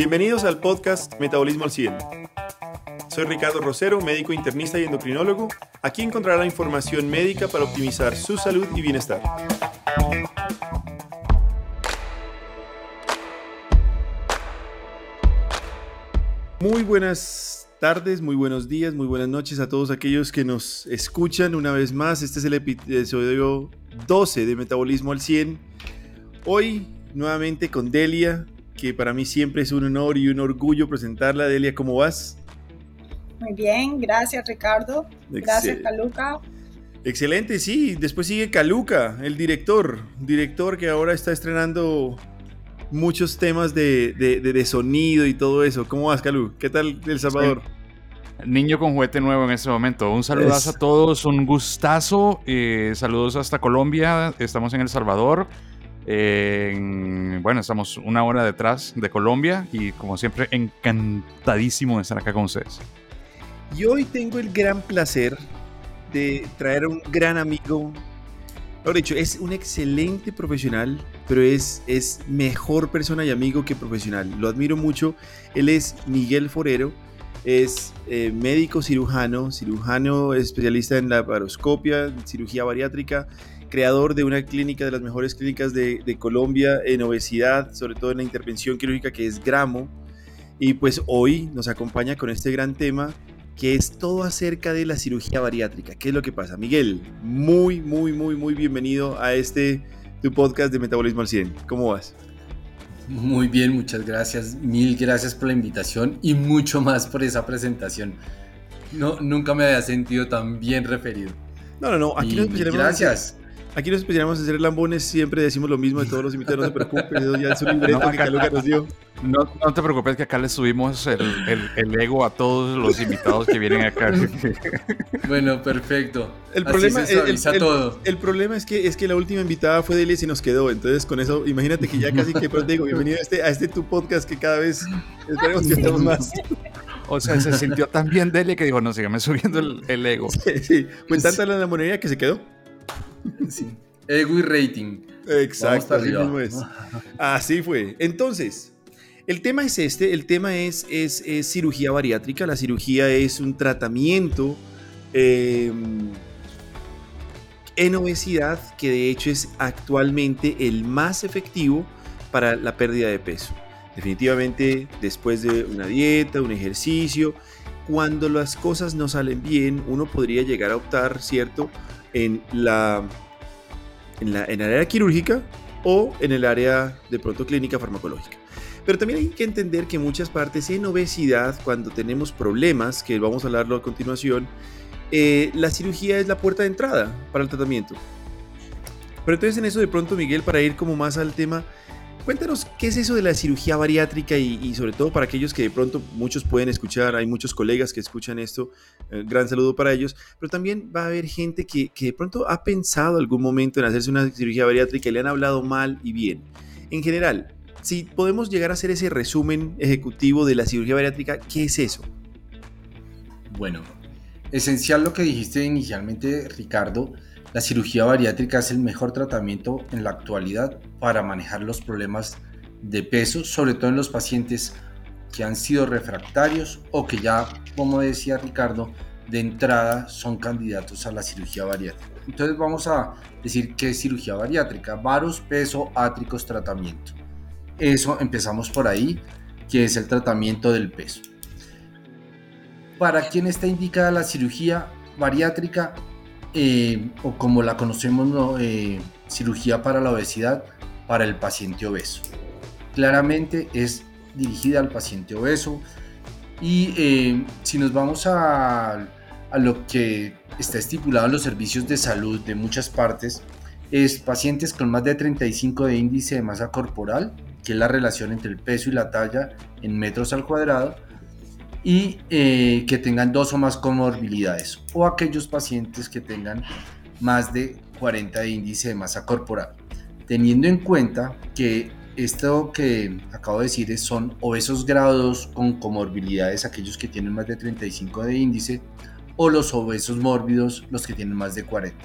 Bienvenidos al podcast Metabolismo al 100. Soy Ricardo Rosero, médico internista y endocrinólogo. Aquí encontrará información médica para optimizar su salud y bienestar. Muy buenas tardes, muy buenos días, muy buenas noches a todos aquellos que nos escuchan una vez más. Este es el episodio 12 de Metabolismo al 100. Hoy nuevamente con Delia, que para mí siempre es un honor y un orgullo presentarla. Delia, ¿cómo vas? Muy bien, gracias Ricardo. Gracias Caluca. Excelente, sí. Después sigue Caluca, el director. Director que ahora está estrenando muchos temas de, de, sonido y todo eso. ¿Cómo vas, Calu? ¿Qué tal El Salvador? Niño con juguete nuevo en este momento. Un saludazo a todos, un gustazo. Eh, saludos hasta Colombia. Estamos en El Salvador bueno, estamos una hora detrás de Colombia y como siempre encantadísimo de estar acá con ustedes. Y hoy tengo el gran placer de traer a un gran amigo. Lo dicho, es un excelente profesional, pero es, es mejor persona y amigo que profesional. Lo admiro mucho. Él es Miguel Forero, es eh, médico cirujano, cirujano especialista en la paroscopia, cirugía bariátrica, creador de una clínica de las mejores clínicas de, Colombia en obesidad, sobre todo en la intervención quirúrgica que es Gramo. Y pues hoy nos acompaña con este gran tema que es todo acerca de la cirugía bariátrica. ¿Qué es lo que pasa? Miguel, muy, muy, muy, muy bienvenido a este tu podcast de Metabolismo al 100. ¿Cómo vas? Muy bien, muchas gracias. Mil gracias por la invitación y mucho más por esa presentación. No, nunca me había sentido tan bien referido. No, no, no. Aquí nos Gracias. Aquí nos especializamos en ser lambones, siempre decimos lo mismo de todos los invitados, no se preocupen, ya es un libreto no, que Caluca nos dio. No, no, te preocupes que acá le subimos el, el, ego a todos los invitados que vienen acá. Bueno, perfecto. El problema, el, todo. el, problema es que es que la última invitada fue Delia y se nos quedó, entonces con eso, imagínate que ya casi que pues digo, bienvenido a este, a este tu podcast que cada vez esperemos que estemos más. O sea, se sintió tan bien Delia que dijo, no, sígame subiendo el, ego. Sí, sí. Pues tanta la monería que se quedó. Sí. Rating. Exacto, así es. Así fue. Entonces, el tema es este, el tema es, es, cirugía bariátrica. La cirugía es un tratamiento em, en obesidad que de hecho es actualmente el más efectivo para la pérdida de peso. Definitivamente después de una dieta, un ejercicio, cuando las cosas no salen bien, uno podría llegar a optar, ¿cierto? En la, en la en el área quirúrgica o en el área de pronto clínica farmacológica. Pero también hay que entender que muchas partes en obesidad, cuando tenemos problemas, que vamos a hablarlo a continuación, eh, la cirugía es la puerta de entrada para el tratamiento. Pero entonces en eso de pronto, Miguel, para ir como más al tema, Cuéntanos qué es eso de la cirugía bariátrica y, sobre todo para aquellos que de pronto muchos pueden escuchar, hay muchos colegas que escuchan esto, eh, gran saludo para ellos, pero también va a haber gente que, que, de pronto ha pensado algún momento en hacerse una cirugía bariátrica y le han hablado mal y bien. En general, si podemos llegar a hacer ese resumen ejecutivo de la cirugía bariátrica, ¿qué es eso? Bueno, esencial lo que dijiste inicialmente, Ricardo, la cirugía bariátrica es el mejor tratamiento en la actualidad para manejar los problemas de peso, sobre todo en los pacientes que han sido refractarios o que ya, como decía Ricardo, de entrada son candidatos a la cirugía bariátrica. Entonces vamos a decir qué es cirugía bariátrica, varos, peso, átricos, tratamiento. Eso empezamos por ahí, que es el tratamiento del peso. ¿Para quién está indicada la cirugía bariátrica? Eh, o como la conocemos, eh, cirugía para la obesidad para el paciente obeso. Claramente es dirigida al paciente obeso y eh, si nos vamos a, a, lo que está estipulado en los servicios de salud de muchas partes, es pacientes con más de 35 de índice de masa corporal, que es la relación entre el peso y la talla en metros al cuadrado, y eh, que tengan dos o más comorbilidades o aquellos pacientes que tengan más de 40 de índice de masa corporal. Teniendo en cuenta que esto que acabo de decir son obesos grados con comorbilidades, aquellos que tienen más de 35 de índice, o los obesos mórbidos, los que tienen más de 40.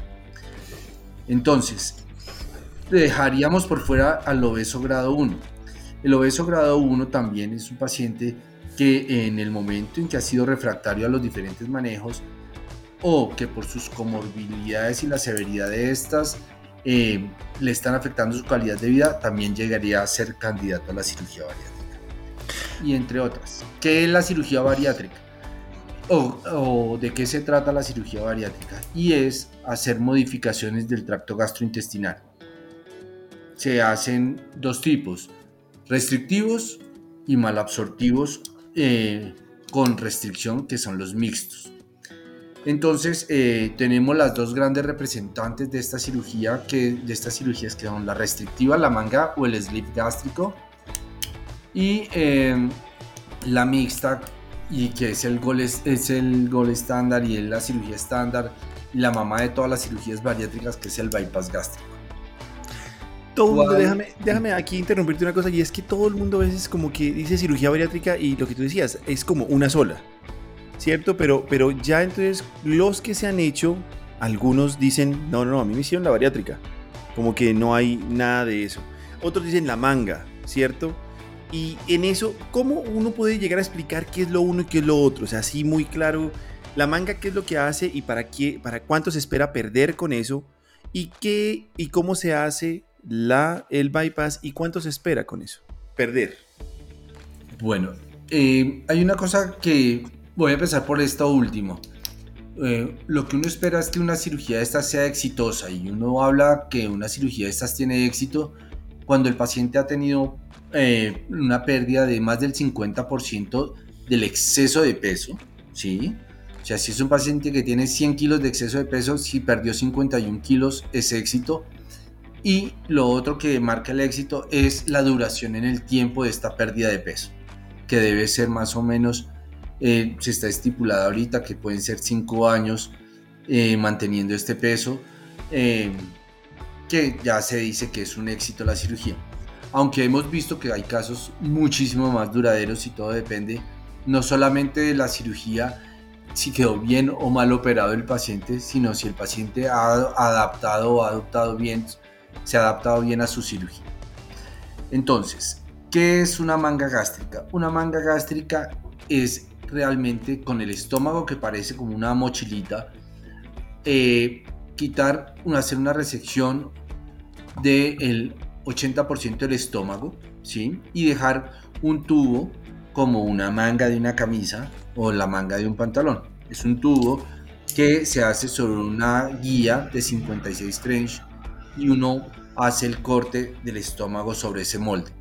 Entonces, dejaríamos por fuera al obeso grado 1 El obeso grado 1 también es un paciente que en el momento en que ha sido refractario a los diferentes manejos o que por sus comorbilidades y la severidad de estas eh, le están afectando su calidad de vida, también llegaría a ser candidato a la cirugía bariátrica. Y entre otras, ¿qué es la cirugía bariátrica? O, o, de qué se trata la cirugía bariátrica y es hacer modificaciones del tracto gastrointestinal. Se hacen dos tipos, restrictivos y malabsortivos eh, con restricción que son los mixtos. Entonces eh, tenemos las dos grandes representantes de esta cirugía, que, de estas cirugías que son la restrictiva, la manga o el slip gástrico, y em, la mixta, y que es el gol, es el gol estándar y es la cirugía estándar, y la mamá de todas las cirugías bariátricas, que es el bypass gástrico. Todo mundo, déjame, déjame aquí interrumpirte una cosa, y es que todo el mundo a veces como que dice cirugía bariátrica y lo que tú decías es como una sola. ¿cierto? Pero, pero ya entonces los que se han hecho, algunos dicen, no, no, no, a mí me hicieron la bariátrica. Como que no hay nada de eso. Otros dicen la manga, ¿cierto? Y en eso, ¿cómo uno puede llegar a explicar qué es lo uno y qué es lo otro? O sea, así muy claro, la manga qué es lo que hace y para qué, para cuánto se espera perder con eso y qué y cómo se hace la el bypass y cuánto se espera con eso, perder. Bueno, eh, hay una cosa que Voy a empezar por esto último. Eh, lo que uno espera es que una cirugía de estas sea exitosa y uno habla que una cirugía de estas tiene éxito cuando el paciente ha tenido eh, una pérdida de más del 50% del exceso de peso, ¿sí? O sea, si es un paciente que tiene 100 kilos de exceso de peso, si perdió 51 kilos es éxito. Y lo otro que marca el éxito es la duración en el tiempo de esta pérdida de peso, que debe ser más o menos eh, se está estipulado ahorita que pueden ser 5 años eh, manteniendo este peso, eh, que ya se dice que es un éxito la cirugía. Aunque hemos visto que hay casos muchísimo más duraderos y todo depende no solamente de la cirugía, si quedó bien o mal operado el paciente, sino si el paciente ha adaptado o ha adoptado bien, se ha adaptado bien a su cirugía. Entonces, ¿qué es una manga gástrica? Una manga gástrica es realmente con el estómago que parece como una mochilita, eh, quitar, hacer una resección del 80% del estómago, ¿sí? Y dejar un tubo como una manga de una camisa o la manga de un pantalón. Es un tubo que se hace sobre una guía de 56 trench y uno hace el corte del estómago sobre ese molde.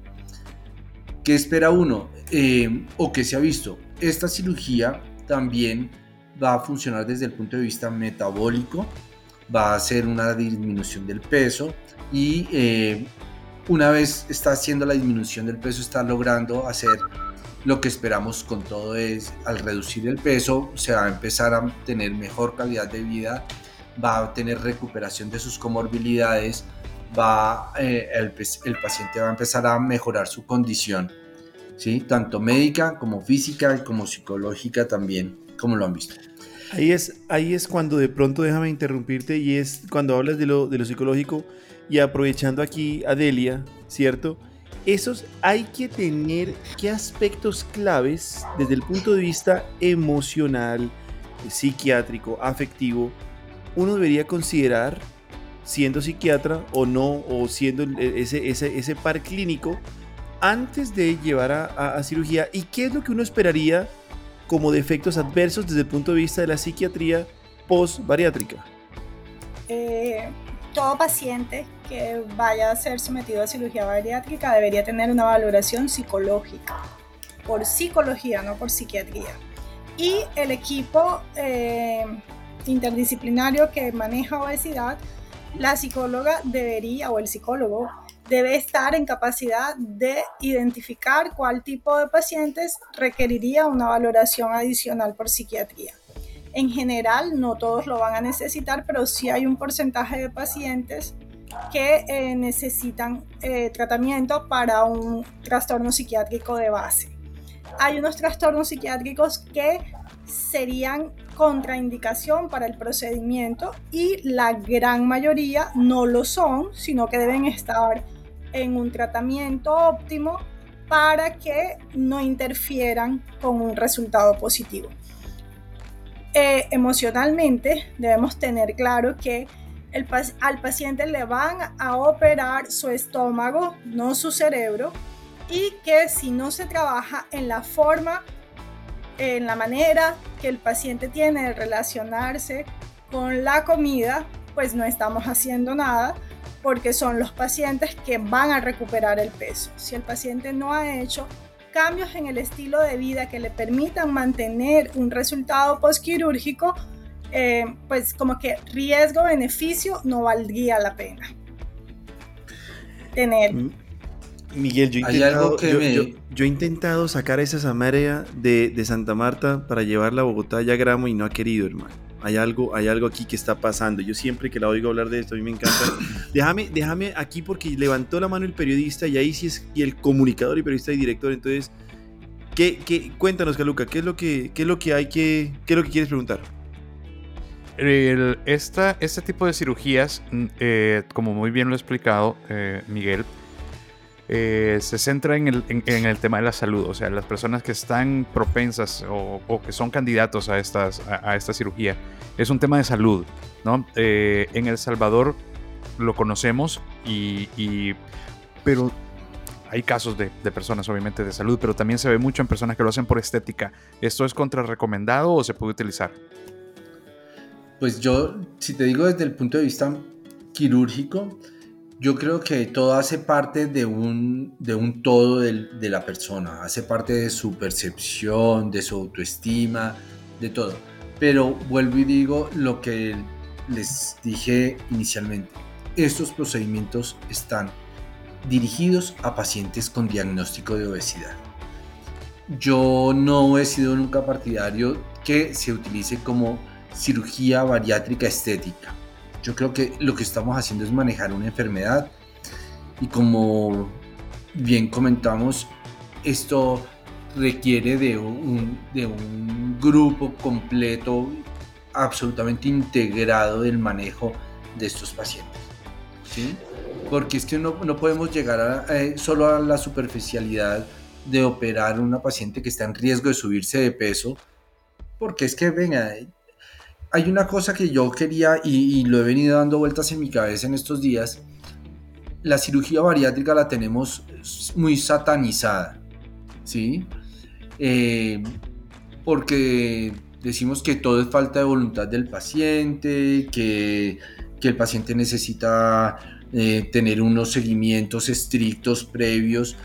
¿Qué espera uno? Eh, o que se ha visto esta cirugía también va a funcionar desde el punto de vista metabólico, va a hacer una disminución del peso y eh, una vez está haciendo la disminución del peso está logrando hacer lo que esperamos con todo es al reducir el peso se va a empezar a tener mejor calidad de vida, va a tener recuperación de sus comorbilidades, va, eh, el paciente va a empezar a mejorar su condición ¿sí? Tanto médica como física como psicológica también, como lo han visto. Ahí es, ahí es cuando de pronto déjame interrumpirte y es cuando hablas de lo, de lo psicológico y aprovechando aquí a Delia, ¿cierto? Esos hay que tener qué aspectos claves desde el punto de vista emocional, psiquiátrico, afectivo, uno debería considerar siendo psiquiatra o no, o siendo ese, ese, ese par clínico antes de llevar a, cirugía y qué es lo que uno esperaría como defectos adversos desde el punto de vista de la psiquiatría post-bariátrica? Eh, todo paciente que vaya a ser sometido a cirugía bariátrica debería tener una valoración psicológica, por psicología, no por psiquiatría. Y el equipo eh, interdisciplinario que maneja obesidad, la psicóloga debería, o el psicólogo, debe estar en capacidad de identificar cuál tipo de pacientes requeriría una valoración adicional por psiquiatría. En general, no todos lo van a necesitar, pero sí hay un porcentaje de pacientes que eh, necesitan eh, tratamiento para un trastorno psiquiátrico de base. Hay unos trastornos psiquiátricos que serían contraindicación para el procedimiento y la gran mayoría no lo son, sino que deben estar en un tratamiento óptimo para que no interfieran con un resultado positivo. Eh, emocionalmente debemos tener claro que al paciente le van a operar su estómago, no su cerebro, y que si no se trabaja en la forma, en la manera que el paciente tiene de relacionarse con la comida, pues no estamos haciendo nada porque son los pacientes que van a recuperar el peso. Si el paciente no ha hecho cambios en el estilo de vida que le permitan mantener un resultado postquirúrgico, eh, pues como que riesgo-beneficio no valdría la pena tener. Miguel, yo he, intentado, yo, he intentado sacar esa Samaria de, de, Santa Marta para llevarla a Bogotá y a Gramo y no ha querido, hermano. Hay algo, hay algo aquí que está pasando. Yo siempre que la oigo hablar de esto, a mí me encanta. déjame, déjame aquí porque levantó la mano el periodista y ahí sí es y el comunicador y periodista y director. Entonces, ¿qué, qué, cuéntanos, Caluca, ¿qué es lo que, qué es lo que hay que, qué es lo que quieres preguntar? esta, este tipo de cirugías, mm, eh, como muy bien lo ha explicado eh, Miguel, eh, se centra en el, en, el, tema de la salud, o sea, las personas que están propensas o, que son candidatos a, estas, a, esta cirugía, es un tema de salud, ¿no? en El Salvador lo conocemos y, pero hay casos de, de, personas obviamente de salud, pero también se ve mucho en personas que lo hacen por estética. ¿Esto es contrarrecomendado o se puede utilizar? Pues yo, si te digo desde el punto de vista quirúrgico, yo creo que todo hace parte de un, de un todo de la persona, hace parte de su percepción, de su autoestima, de todo. Pero vuelvo y digo lo que les dije inicialmente. Estos procedimientos están dirigidos a pacientes con diagnóstico de obesidad. Yo no he sido nunca partidario que se utilice como cirugía bariátrica estética. Yo creo que lo que estamos haciendo es manejar una enfermedad y como bien comentamos, esto requiere de un, de un grupo completo, absolutamente integrado del manejo de estos pacientes. ¿sí? Porque es que no, no podemos llegar a, eh, solo a la superficialidad de operar una paciente que está en riesgo de subirse de peso, porque es que, venga, hay una cosa que yo quería y, lo he venido dando vueltas en mi cabeza en estos días. La cirugía bariátrica la tenemos muy satanizada, ¿sí? Eh, porque decimos que todo es falta de voluntad del paciente, que, el paciente necesita eh, tener unos seguimientos estrictos previos.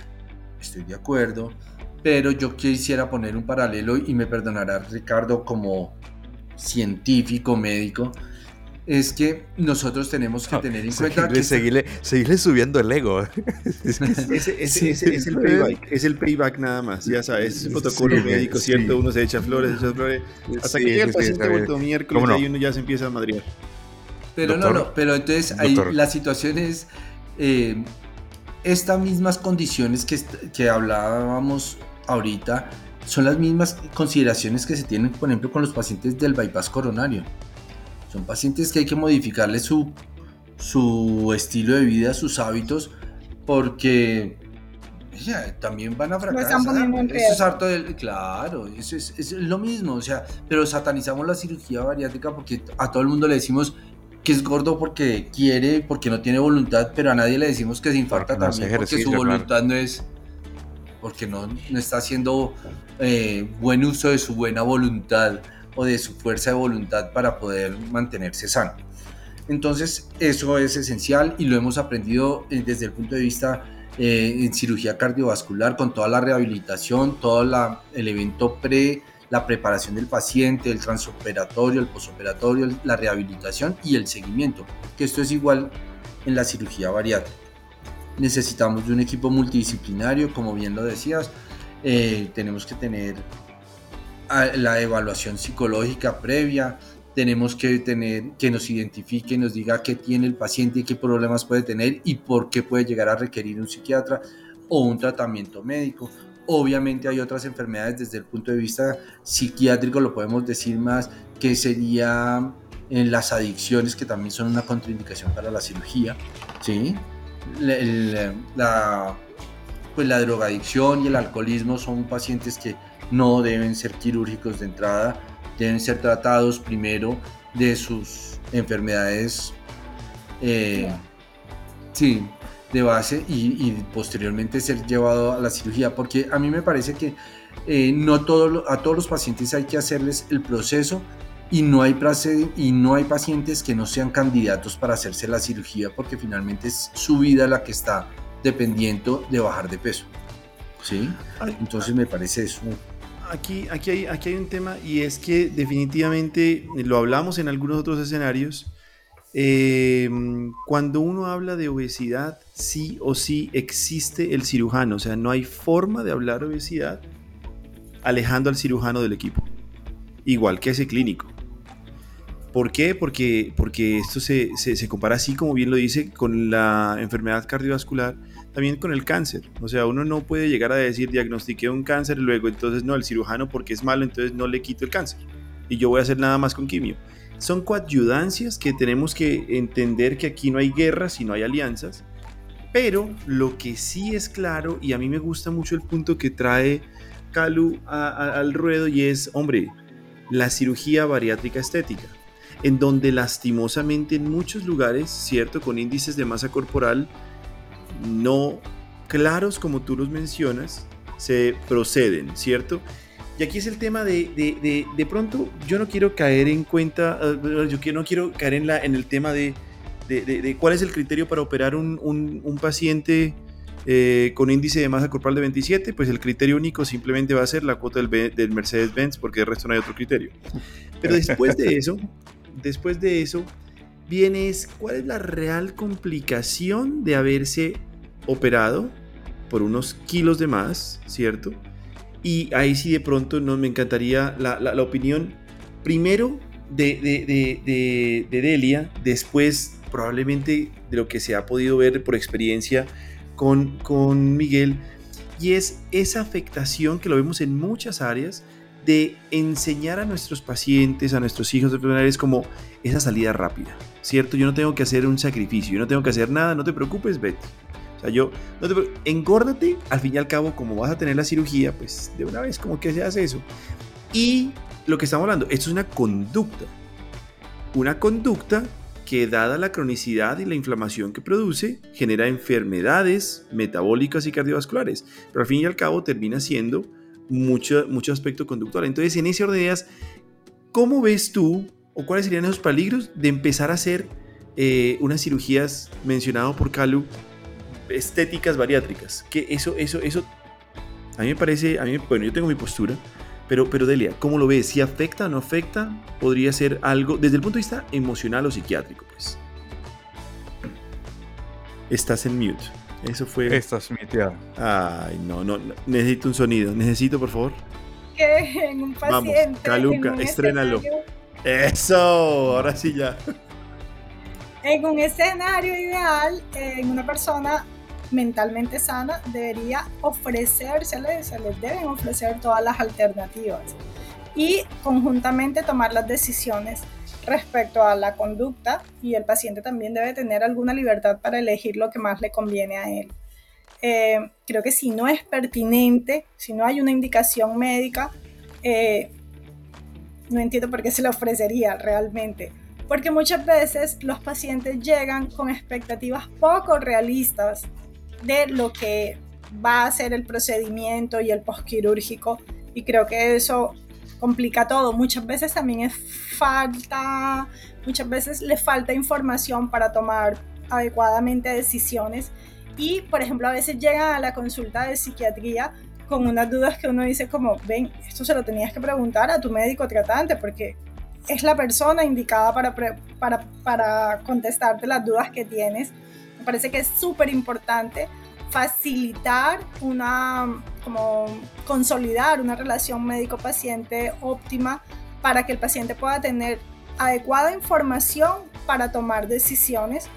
Estoy de acuerdo, pero yo quisiera poner un paralelo y me perdonará Ricardo como científico, médico, es que nosotros tenemos que tener en cuenta que... Seguirle, seguirle subiendo el ego. es, el payback, es el payback nada más, ya sabes, es el protocolo médico, ¿cierto? Uno se echa flores, echa flores, hasta que llega el paciente vuelto miércoles y uno ya se empieza a madrear. Pero no, no, pero entonces ahí la situación es... Eh, estas mismas condiciones que, que hablábamos ahorita son las mismas consideraciones que se tienen, por ejemplo, con los pacientes del bypass coronario. Son pacientes que hay que modificarle su, su estilo de vida, sus hábitos, porque también van a fracasar. Eso es harto del, claro, eso es, es, lo mismo, o sea, pero satanizamos la cirugía bariátrica porque a todo el mundo le decimos que es gordo porque quiere, porque no tiene voluntad, pero a nadie le decimos que se infarta también porque su voluntad no es porque no, no está haciendo eh, buen uso de su buena voluntad o de su fuerza de voluntad para poder mantenerse sano. Entonces eso es esencial y lo hemos aprendido eh, desde el punto de vista eh, en cirugía cardiovascular con toda la rehabilitación, todo la, el evento pre, la preparación del paciente, el transoperatorio, el posoperatorio, la rehabilitación y el seguimiento, que esto es igual en la cirugía bariátrica necesitamos de un equipo multidisciplinario, como bien lo decías, eh, tenemos que tener la evaluación psicológica previa, tenemos que tener que nos identifique, nos diga qué tiene el paciente y qué problemas puede tener y por qué puede llegar a requerir un psiquiatra o un tratamiento médico. Obviamente hay otras enfermedades desde el punto de vista psiquiátrico, lo podemos decir más, que sería en las adicciones, que también son una contraindicación para la cirugía, ¿sí? la, pues la drogadicción y el alcoholismo son pacientes que no deben ser quirúrgicos de entrada, deben ser tratados primero de sus enfermedades eh, sí, de base y, posteriormente ser llevado a la cirugía, porque a mí me parece que eh, no todo, a todos los pacientes hay que hacerles el proceso y no, hay y no hay pacientes que no sean candidatos para hacerse la cirugía porque finalmente es su vida la que está dependiendo de bajar de peso. ¿Sí? Entonces me parece eso. Aquí, aquí, hay, aquí hay un tema y es que definitivamente lo hablamos en algunos otros escenarios Em, cuando uno habla de obesidad, sí o sí existe el cirujano, o sea, no hay forma de hablar obesidad alejando al cirujano del equipo, igual que ese clínico. ¿Por qué? Porque, porque esto se, se, compara así, como bien lo dice, con la enfermedad cardiovascular, también con el cáncer. O sea, uno no puede llegar a decir, diagnostiqué un cáncer luego, entonces no, el cirujano porque es malo, entonces no le quito el cáncer. Y yo voy a hacer nada más con quimio son coadyudancias que tenemos que entender que aquí no hay guerras, sino hay alianzas. Pero lo que sí es claro, y a mí me gusta mucho el punto que trae Calu al ruedo, y es, hombre, la cirugía bariátrica estética, en donde lastimosamente en muchos lugares, cierto, con índices de masa corporal no claros como tú los mencionas, se proceden, ¿cierto? Y aquí es el tema de, de, de, pronto, yo no quiero caer en cuenta, eh, yo no quiero caer en, la, en el tema de, cuál es el criterio para operar un, un, paciente eh, con índice de masa corporal de 27, pues el criterio único simplemente va a ser la cuota del, del Mercedes-Benz, porque de resto no hay otro criterio. Pero después de eso, después de eso, viene cuál es la real complicación de haberse operado por unos kilos de más, ¿cierto? Y ahí sí de pronto no, me encantaría la, la, opinión primero de, de, de, de, Delia, después probablemente de lo que se ha podido ver por experiencia con, con Miguel, y es esa afectación que lo vemos en muchas áreas de enseñar a nuestros pacientes, a nuestros hijos de enfermedades como esa salida rápida, ¿cierto? Yo no tengo que hacer un sacrificio, yo no tengo que hacer nada, no te preocupes, vete. O sea, yo, no te, engórdate, al fin y al cabo, como vas a tener la cirugía, pues de una vez, como que se hace eso. Y lo que estamos hablando, esto es una conducta. Una conducta que dada la cronicidad y la inflamación que produce, genera enfermedades metabólicas y cardiovasculares. Pero al fin y al cabo termina siendo mucho, mucho aspecto conductual. Entonces, en ese orden de ideas, ¿cómo ves tú o cuáles serían esos peligros de empezar a hacer eh, unas cirugías mencionado por Calu estéticas bariátricas. Que eso, eso, eso, a mí me parece, a mí, bueno, yo tengo mi postura, pero, pero Delia, ¿cómo lo ves? ¿Si afecta o no afecta? ¿Podría ser algo desde el punto de vista emocional o psiquiátrico? Pues. Estás en mute. Eso fue. Estás muteado. Ay, no, no, necesito un sonido. Necesito, por favor. Que en un paciente. Vamos, Caluca, estrénalo. Eso, ahora sí ya. En un escenario ideal, en una persona mentalmente sana debería ofrecerse, se les deben ofrecer todas las alternativas y conjuntamente tomar las decisiones respecto a la conducta y el paciente también debe tener alguna libertad para elegir lo que más le conviene a él. Eh, creo que si no es pertinente, si no hay una indicación médica, eh, no entiendo por qué se le ofrecería realmente. Porque muchas veces los pacientes llegan con expectativas poco realistas de lo que va a ser el procedimiento y el postquirúrgico. Y creo que eso complica todo. Muchas veces también es falta, muchas veces le falta información para tomar adecuadamente decisiones. Y por ejemplo a veces llegan a la consulta de psiquiatría con unas dudas que uno dice como, ven, esto se lo tenías que preguntar a tu médico tratante porque es la persona indicada para, para, para contestarte las dudas que tienes me parece que es súper importante facilitar una, como consolidar una relación médico-paciente óptima para que el paciente pueda tener adecuada información para tomar decisiones,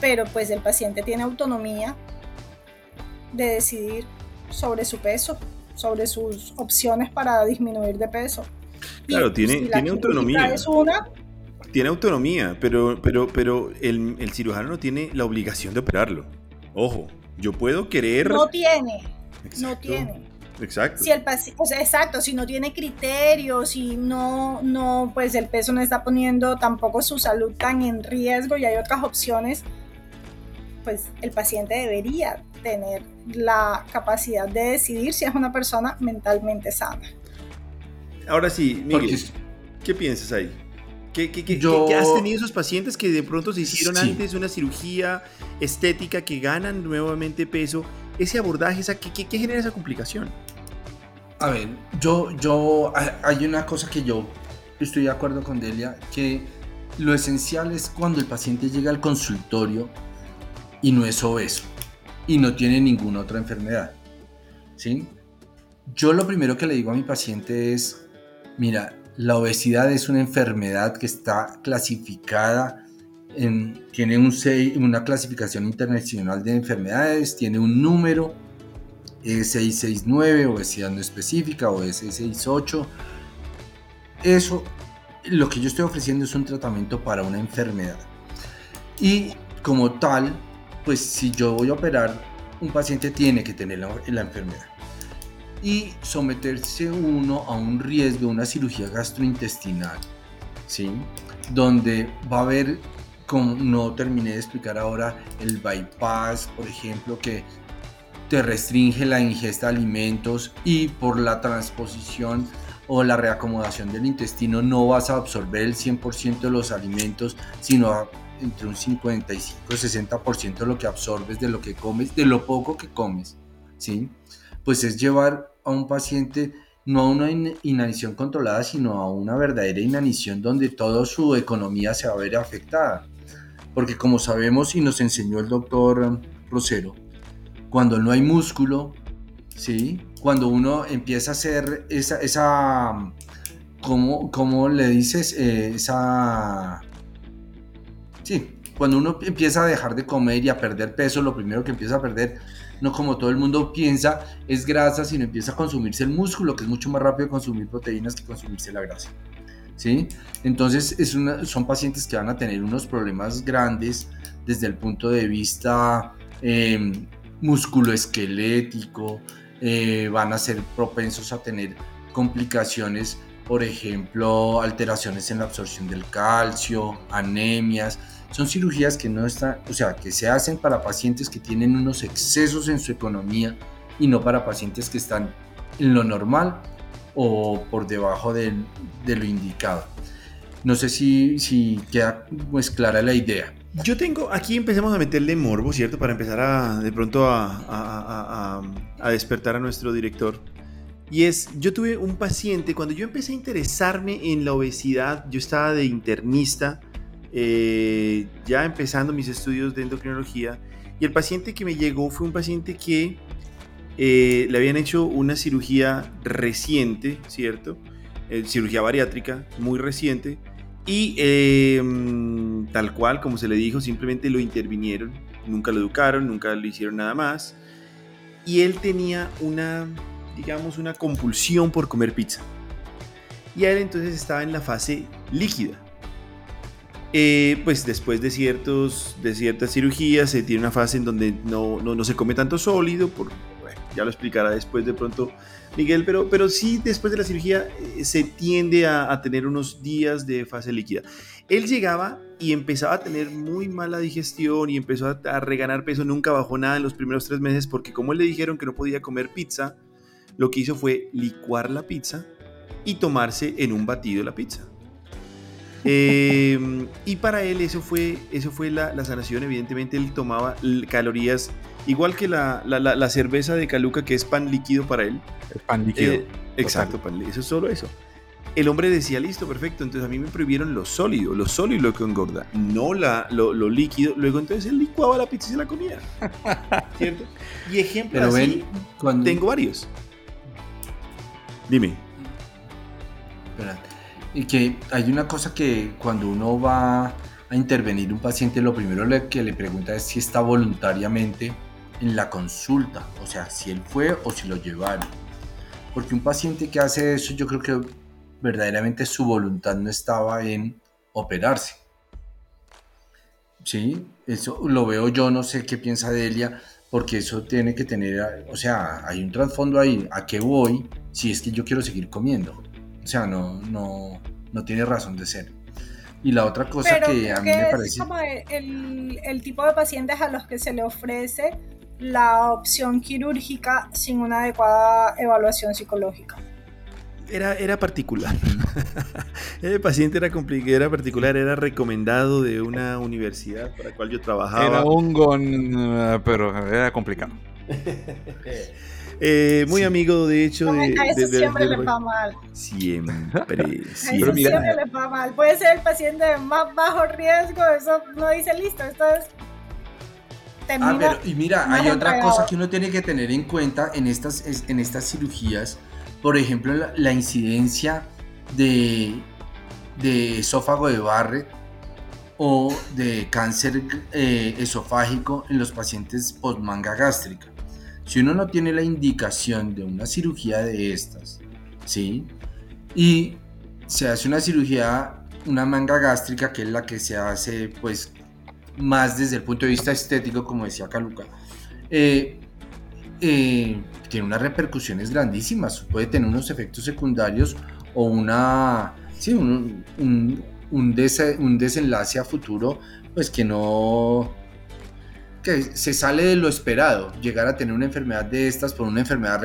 pero pues el paciente tiene autonomía de decidir sobre su peso, sobre sus opciones para disminuir de peso. Claro, tiene, tiene autonomía. Es una, tiene autonomía, pero, pero, pero el, cirujano no tiene la obligación de operarlo. Ojo, Yo puedo querer... No tiene. No tiene. Exacto. Si el o sea, exacto, si no tiene criterios, si no, no, pues el peso no está poniendo tampoco su salud tan en riesgo y hay otras opciones, pues el paciente debería tener la capacidad de decidir si es una persona mentalmente sana. Ahora sí, Miguel, ¿qué piensas ahí? ¿Qué, has tenido esos pacientes que de pronto se hicieron antes una cirugía estética que ganan nuevamente peso? Ese abordaje, esa, ¿qué, genera esa complicación? A ver, yo, yo, hay una cosa que yo estoy de acuerdo con Delia, que lo esencial es cuando el paciente llega al consultorio y no es obeso y no tiene ninguna otra enfermedad. ¿Sí? Yo lo primero que le digo a mi paciente es, mira, la obesidad es una enfermedad que está clasificada, en, tiene un, una clasificación internacional de enfermedades, tiene un número, E669, obesidad no específica, o E668. Eso, lo que yo estoy ofreciendo es un tratamiento para una enfermedad. Y como tal, pues si yo voy a operar, un paciente tiene que tener la, la enfermedad y someterse uno a un riesgo, una cirugía gastrointestinal, ¿sí? donde va a haber, como no terminé de explicar ahora, el bypass, por ejemplo, que te restringe la ingesta de alimentos y por la transposición o la reacomodación del intestino no vas a absorber el 100% de los alimentos, sino entre un 55 y 60% de lo que absorbes de lo que comes, de lo poco que comes, ¿sí? Pues es llevar a un paciente no a una inanición controlada, sino a una verdadera inanición donde toda su economía se va a ver afectada. Porque como sabemos y nos enseñó el doctor Rosero, cuando no hay músculo, ¿sí? cuando uno empieza a hacer esa, esa ¿cómo, le dices? Eh, esa... Sí, cuando uno empieza a dejar de comer y a perder peso, lo primero que empieza a perder no como todo el mundo piensa, es grasa, sino empieza a consumirse el músculo, que es mucho más rápido consumir proteínas que consumirse la grasa. ¿Sí? Entonces es son pacientes que van a tener unos problemas grandes desde el punto de vista eh, musculoesquelético, van a ser propensos a tener complicaciones, por ejemplo, alteraciones en la absorción del calcio, anemias, son cirugías que no están, o sea, que se hacen para pacientes que tienen unos excesos en su economía y no para pacientes que están en lo normal o por debajo de, lo indicado. No sé si, si queda pues clara la idea. Yo tengo, aquí empezamos a meterle morbo, ¿cierto? Para empezar a, de pronto a, a, a, despertar a nuestro director. Y es, yo tuve un paciente, cuando yo empecé a interesarme en la obesidad, yo estaba de internista eh, ya empezando mis estudios de endocrinología, y el paciente que me llegó fue un paciente que eh, le habían hecho una cirugía reciente, ¿cierto? Eh, cirugía bariátrica, muy reciente, y em, tal cual, como se le dijo, simplemente lo intervinieron, nunca lo educaron, nunca le hicieron nada más, y él tenía una, digamos, una compulsión por comer pizza. Y él entonces estaba en la fase líquida. Eh, pues después de, ciertas cirugías se tiene una fase en donde no, se come tanto sólido, ya lo explicará después de pronto Miguel, pero, pero sí después de la cirugía eh, se tiende a, tener unos días de fase líquida. Él llegaba y empezaba a tener muy mala digestión y empezó a, a reganar peso, nunca bajó nada en los primeros tres meses porque como le dijeron que no podía comer pizza, lo que hizo fue licuar la pizza y tomarse en un batido la pizza. Em, y para él eso fue, eso fue la, sanación. Evidentemente él tomaba calorías igual que la, la, cerveza de Caluca, que es pan líquido para él. pan líquido. Eh, exacto, pan líquido. Eso es solo eso. El hombre decía, listo, perfecto. Entonces a mí me prohibieron lo sólido. Lo sólido lo que engorda, no la, lo, líquido. Luego entonces él licuaba la pizza y se la comía. ¿Cierto? Y ejemplos así, tengo varios. Dime. Espérate. Y que hay una cosa que cuando uno va a intervenir un paciente, lo primero que le pregunta es si está voluntariamente en la consulta, o sea, si él fue o si lo llevaron. Porque un paciente que hace eso, yo creo que verdaderamente su voluntad no estaba en operarse. Sí, eso lo veo yo, no sé qué piensa Delia, porque eso tiene que tener, o sea, hay un trasfondo ahí, ¿a qué voy si es que yo quiero seguir comiendo? O sea, no, no, no tiene razón de ser. Y la otra cosa que a mí me parece... Es como el, el tipo de pacientes a los que se le ofrece la opción quirúrgica sin una adecuada evaluación psicológica. Era, era particular. El paciente era, era particular, era recomendado de una universidad para la cual yo trabajaba. Era un gon, pero era complicado. Eh, muy amigo, de hecho, de, a eso siempre le va mal. Siempre, siempre. siempre le va mal. Puede ser el paciente de más bajo riesgo, eso no dice listo, esto es Ah, pero, y mira, hay otra cosa que uno tiene que tener en cuenta en estas, en estas cirugías. Por ejemplo, la, incidencia de, de, esófago de Barrett o de cáncer eh, esofágico en los pacientes post-manga gástrica. Si uno no tiene la indicación de una cirugía de estas, ¿sí? Y se hace una cirugía, una manga gástrica, que es la que se hace pues más desde el punto de vista estético, como decía Caluca, eh, eh, tiene unas repercusiones grandísimas. Puede tener unos efectos secundarios o una, sí, un, un, un, desenlace a futuro, pues que no, que se sale de lo esperado, llegar a tener una enfermedad de estas por una enfermedad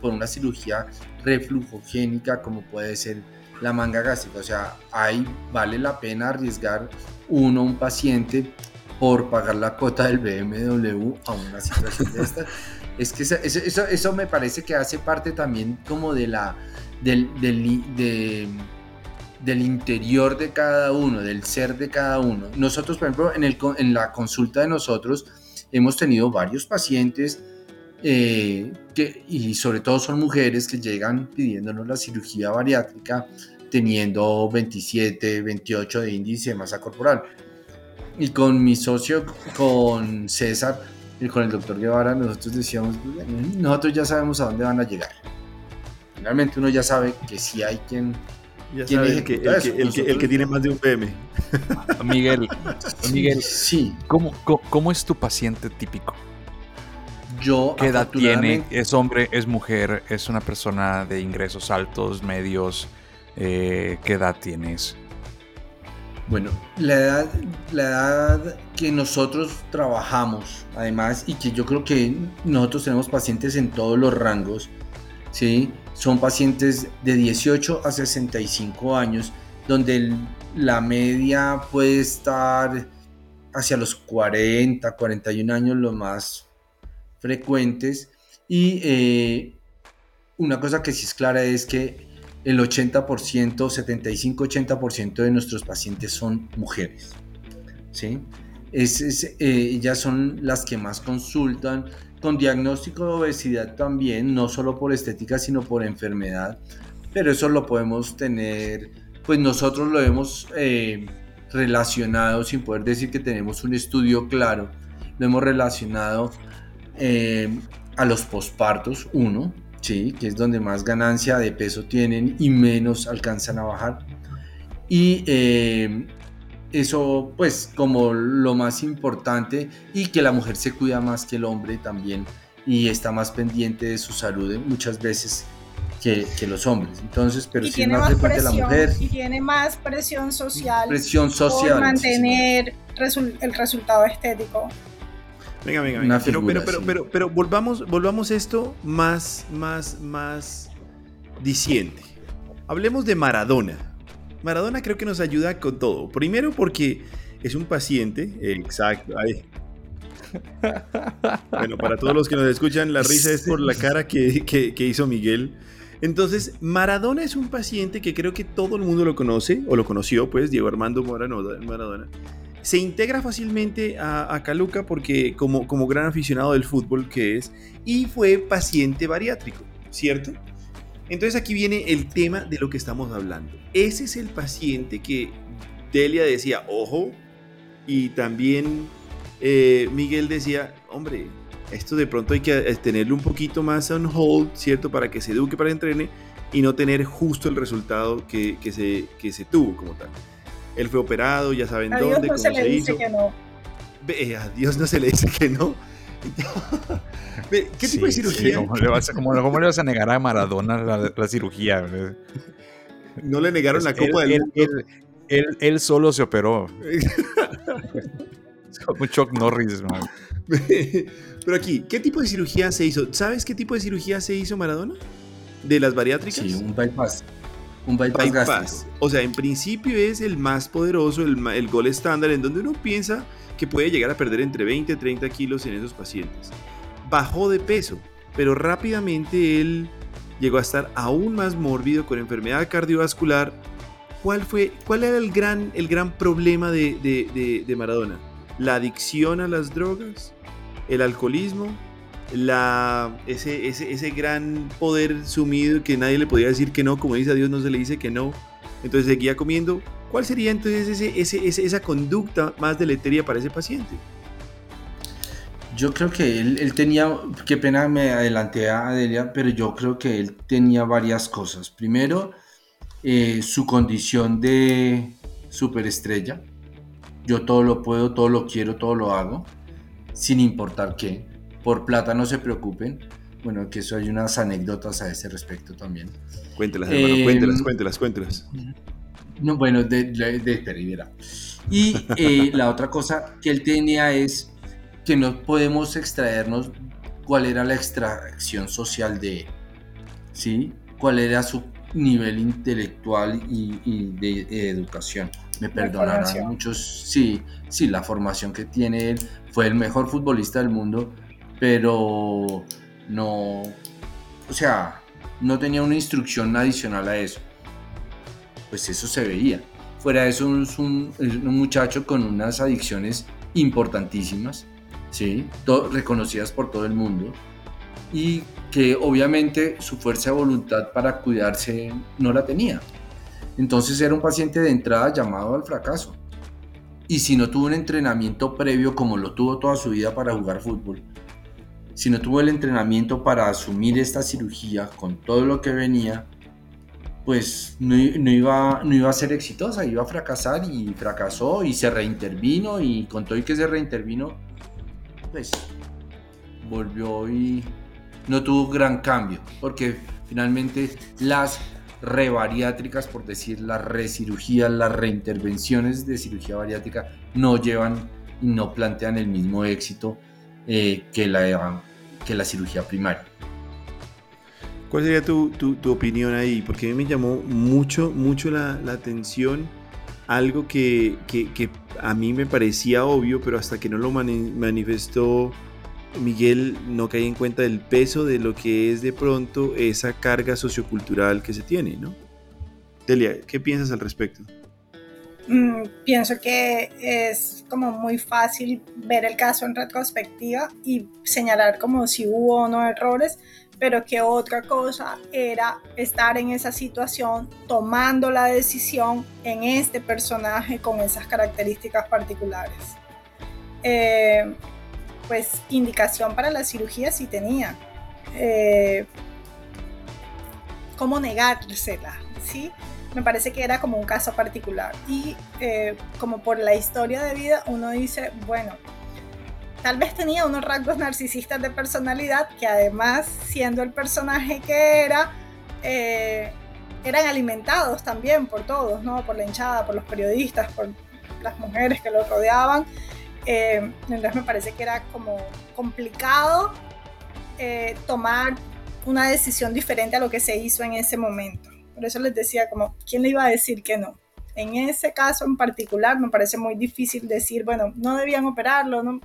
por una cirugía reflujogénica como puede ser la manga gástrica. O sea, ahí vale la pena arriesgar uno, un paciente, por pagar la cuota del BMW a una situación de esta. es que eso, eso, me parece que hace parte también como de la, del, del, del interior de cada uno, del ser de cada uno. Nosotros, por ejemplo, en, el, en la consulta de nosotros hemos tenido varios pacientes eh, que, y sobre todo son mujeres que llegan pidiéndonos la cirugía bariátrica teniendo 27, 28 de índice de masa corporal y con mi socio, con César y con el doctor Guevara, nosotros decíamos, nosotros ya sabemos a dónde van a llegar. Finalmente uno ya sabe que si hay quien... Ya el, que, el, que, tiene más de un PM. Miguel, Miguel, sí. ¿cómo, cómo, es tu paciente típico? Yo, ¿Qué edad tiene? ¿Es hombre? ¿Es mujer? ¿Es una persona de ingresos altos, medios? Eh, ¿Qué edad tienes? Bueno, la edad, la edad que nosotros trabajamos, además, y que yo creo que nosotros tenemos pacientes en todos los rangos, ¿sí? son pacientes de 18 a 65 años, donde la media puede estar hacia los 40, 41 años los más frecuentes. Y eh, una cosa que sí es clara es que el 80%, 75-80% de nuestros pacientes son mujeres. ¿sí? Es, eh, ellas son las que más consultan, con diagnóstico de obesidad también, no solo por estética, sino por enfermedad. Pero eso lo podemos tener, pues nosotros lo hemos eh, relacionado, sin poder decir que tenemos un estudio claro, lo hemos relacionado eh, a los pospartos, uno, ¿sí? que es donde más ganancia de peso tienen y menos alcanzan a bajar. Y eh, eso pues como lo más importante y que la mujer se cuida más que el hombre también y está más pendiente de su salud muchas veces que, que los hombres. Entonces, pero si es más, frecuente la mujer. Y tiene más presión social. Presión social. Por mantener el resultado estético. Venga, venga, venga. Pero, pero, pero, pero, pero, volvamos, volvamos esto más, más, más diciente. Hablemos de Maradona. Maradona creo que nos ayuda con todo. Primero porque es un paciente. Exacto. Bueno, para todos los que nos escuchan, la risa es por la cara que, que, hizo Miguel. Entonces, Maradona es un paciente que creo que todo el mundo lo conoce, o lo conoció, pues, Diego Armando Maradona se integra fácilmente a, Caluca porque como, como gran aficionado del fútbol que es, y fue paciente bariátrico, ¿cierto? Entonces aquí viene el tema de lo que estamos hablando. Ese es el paciente que Delia decía, ojo, y también eh, Miguel decía, hombre, esto de pronto hay que eh, tenerlo un poquito más on hold, ¿cierto? Para que se eduque, para que entrene y no tener justo el resultado que, que, se, que se tuvo como tal. Él fue operado, ya saben dónde, no se, le dice Que no. a Dios no se le dice que no. ¿Qué tipo de cirugía? ¿cómo, le vas a, negar a Maradona la, cirugía? No le negaron la Copa del Mundo. Él, solo se operó. como Chuck Norris, Pero aquí, ¿qué tipo de cirugía se hizo? ¿Sabes qué tipo de cirugía se hizo Maradona? ¿De las bariátricas? Sí, un bypass. Un bypass, O sea, en principio es el más poderoso, el, el gol estándar, en donde uno piensa que puede llegar a perder entre 20 y 30 kilos en esos pacientes. Bajó de peso, pero rápidamente él llegó a estar aún más mórbido con enfermedad cardiovascular. ¿Cuál, fue, cuál era el gran, el gran problema de, de, de Maradona? La adicción a las drogas, el alcoholismo, la, ese, ese, ese, gran poder sumido que nadie le podía decir que no, como dice a Dios no se le dice que no, entonces seguía comiendo. ¿Cuál sería entonces ese, ese, esa conducta más deleteria para ese paciente? Yo creo que él, él, tenía, qué pena me adelanté a Adelia, pero yo creo que él tenía varias cosas. Primero, eh, su condición de superestrella. Yo todo lo puedo, todo lo quiero, todo lo hago, sin importar qué. Por plata no se preocupen. Bueno, que eso hay unas anécdotas a ese respecto también. Cuéntelas, hermano, eh, cuéntelas, cuéntelas, cuéntelas. No, bueno, de, de, de Y eh, la otra cosa que él tenía es que no podemos extraernos cuál era la extracción social de él, ¿sí? Cuál era su nivel intelectual y, de, educación. Me perdonarán muchos, sí, sí, la formación que tiene él. Fue el mejor futbolista del mundo, pero no, o sea, no tenía una instrucción adicional a eso. Pues eso se veía. Fuera eso, es un, muchacho con unas adicciones importantísimas, ¿sí? reconocidas por todo el mundo, y que obviamente su fuerza de voluntad para cuidarse no la tenía. Entonces era un paciente de entrada llamado al fracaso. Y si no tuvo un entrenamiento previo como lo tuvo toda su vida para jugar fútbol, si no tuvo el entrenamiento para asumir esta cirugía con todo lo que venía, pues no, iba, no iba a ser exitosa, iba a fracasar y fracasó y se reintervino y con todo y que se reintervino, pues volvió y no tuvo gran cambio, porque finalmente las rebariátricas, por decir las recirugías, las reintervenciones de cirugía bariátrica no llevan y no plantean el mismo éxito eh, que la que la cirugía primaria. ¿Cuál sería tu, tu, opinión ahí? Porque a mí me llamó mucho, mucho la, la atención algo que, que, que, a mí me parecía obvio, pero hasta que no lo manifestó Miguel, no caí en cuenta del peso de lo que es de pronto esa carga sociocultural que se tiene, ¿no? Delia, ¿qué piensas al respecto? Mm, pienso que es como muy fácil ver el caso en retrospectiva y señalar como si hubo o no errores, pero que otra cosa era estar en esa situación tomando la decisión en este personaje con esas características particulares. Eh, pues indicación para la cirugía sí tenía. Eh, ¿Cómo negársela? ¿sí? me parece que era como un caso particular. Y eh, como por la historia de vida, uno dice, bueno, tal vez tenía unos rasgos narcisistas de personalidad que además, siendo el personaje que era, eh, eran alimentados también por todos, ¿no? Por la hinchada, por los periodistas, por las mujeres que lo rodeaban. Eh, entonces me parece que era como complicado tomar una decisión diferente a lo que se hizo en ese momento. Por eso les decía, como, ¿quién le iba a decir que no? En ese caso en particular me parece muy difícil decir, bueno, no debían operarlo, no.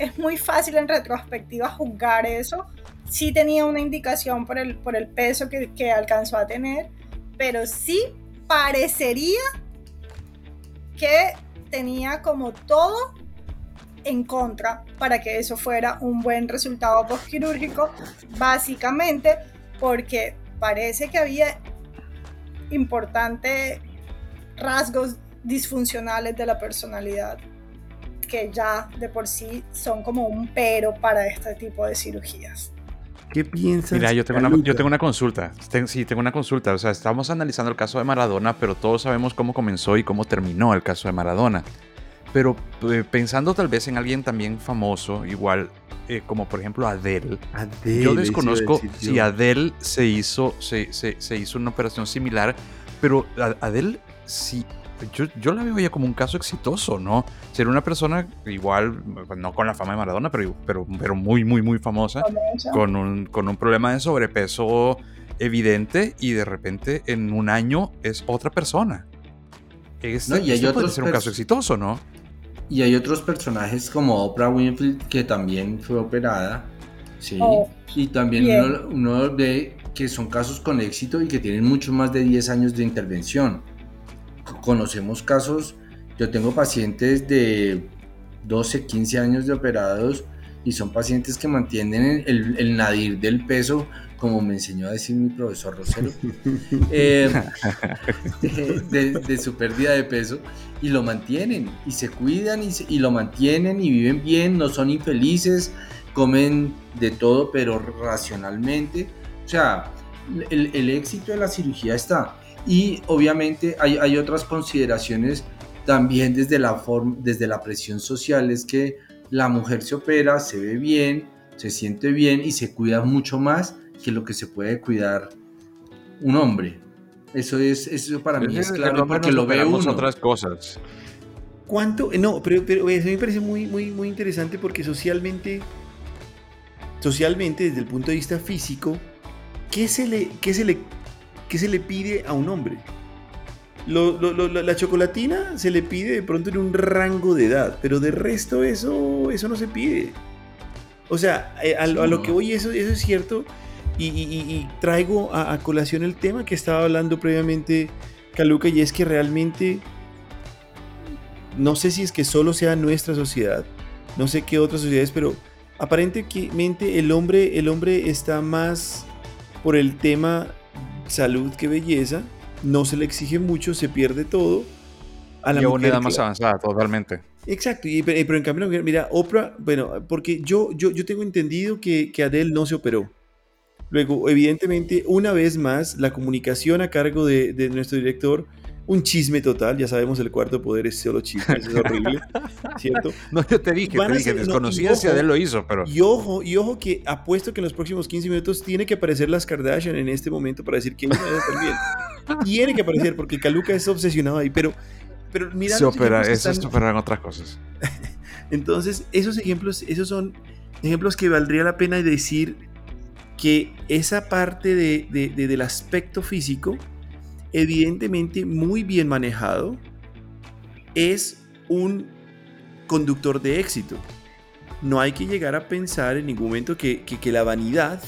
Es muy fácil en retrospectiva juzgar eso. Sí tenía una indicación por el, por el peso que, que alcanzó a tener, pero sí parecería que tenía como todo en contra para que eso fuera un buen resultado postquirúrgico, básicamente porque parece que había importantes rasgos disfuncionales de la personalidad que ya de por sí son como un pero para este tipo de cirugías. ¿Qué piensas? Mira, yo tengo, una, yo tengo una consulta. sí, tengo una consulta. O sea, estamos analizando el caso de Maradona, pero todos sabemos cómo comenzó y cómo terminó el caso de Maradona. pero eh, pensando tal vez en alguien también famoso, igual eh, como por ejemplo Adele. yo desconozco si Adele se hizo, se, se, hizo una operación similar, pero Adele sí. Yo, yo, la veo ya como un caso exitoso, ¿no? Ser una persona igual, no con la fama de Maradona, pero, pero, pero muy, muy, muy famosa, con un, con un problema de sobrepeso evidente y de repente en un año es otra persona. Este, y hay este puede ser un caso exitoso, ¿no? Y hay otros personajes como Oprah Winfrey que también fue operada. Sí. Oh, y también uno, ve que son casos con éxito y que tienen mucho más de 10 años de intervención. Conocemos casos, yo tengo pacientes de 12, 15 años de operados y son pacientes que mantienen el, el nadir del peso como me enseñó a decir mi profesor Rosero, eh, de, su pérdida de peso, y lo mantienen, y se cuidan, y, lo mantienen, y viven bien, no son infelices, comen de todo, pero racionalmente. O sea, el, éxito de la cirugía está. Y obviamente hay, hay otras consideraciones también desde la, desde la presión social, es que la mujer se opera, se ve bien, se siente bien y se cuida mucho más que lo que se puede cuidar un hombre. Eso es, eso para mí es claro porque lo vemos otras cosas. ¿Cuánto? No, pero, pero eso me parece muy, muy, muy interesante porque socialmente, socialmente, desde el punto de vista físico, ¿qué se le, qué se le, qué se le pide a un hombre? la chocolatina se le pide de pronto en un rango de edad, pero de resto eso, eso no se pide. O sea, eh, a, lo que voy, eso, eso es cierto. Y, traigo a, colación el tema que estaba hablando previamente Caluca, y es que realmente no sé si es que solo sea nuestra sociedad, no sé qué otras sociedades, pero aparentemente el hombre, el hombre está más por el tema salud que belleza, no se le exige mucho, se pierde todo. A la y a una edad más avanzada, totalmente. Exacto, pero en cambio, mira, Oprah, bueno, porque yo, yo, yo tengo entendido que, que Adele no se operó. Luego, evidentemente, una vez más, la comunicación a cargo de, nuestro director, un chisme total, ya sabemos el cuarto poder es solo chisme, es horrible, ¿cierto? No, yo te dije, te dije, desconocía si Adele lo hizo, pero... Y ojo, y ojo que apuesto que en los próximos 15 minutos tiene que aparecer las Kardashian en este momento para decir que vez también. tiene que aparecer porque Kaluka es obsesionado ahí, pero, pero mira... Se opera, eso es en otras cosas. Entonces, esos ejemplos, esos son ejemplos que valdría la pena decir que esa parte de, del aspecto físico, evidentemente muy bien manejado, es un conductor de éxito. No hay que llegar a pensar en ningún momento que, la vanidad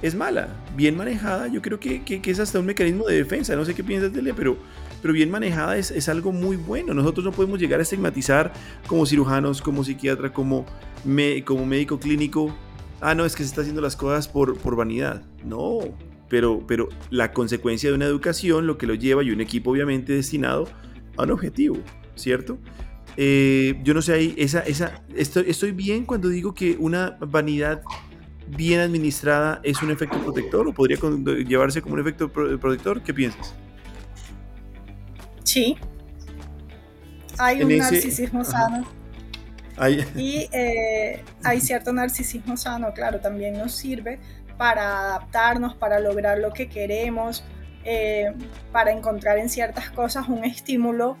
es mala. Bien manejada, yo creo que, es hasta un mecanismo de defensa. No sé qué piensas, Dele, pero, pero bien manejada es, es, algo muy bueno. Nosotros no podemos llegar a estigmatizar como cirujanos, como psiquiatra, como, me, como médico clínico ah, no, es que se está haciendo las cosas por, por vanidad. No, pero, pero la consecuencia de una educación, lo que lo lleva, y un equipo obviamente destinado a un objetivo, ¿cierto? Eh, yo no sé, ahí, esa, esa, estoy, estoy bien cuando digo que una vanidad bien administrada es un efecto protector o podría llevarse como un efecto protector. ¿Qué piensas? Sí. Hay un narcisismo sano. Y eh, hay cierto narcisismo sano, claro, también nos sirve para adaptarnos, para lograr lo que queremos, eh, para encontrar en ciertas cosas un estímulo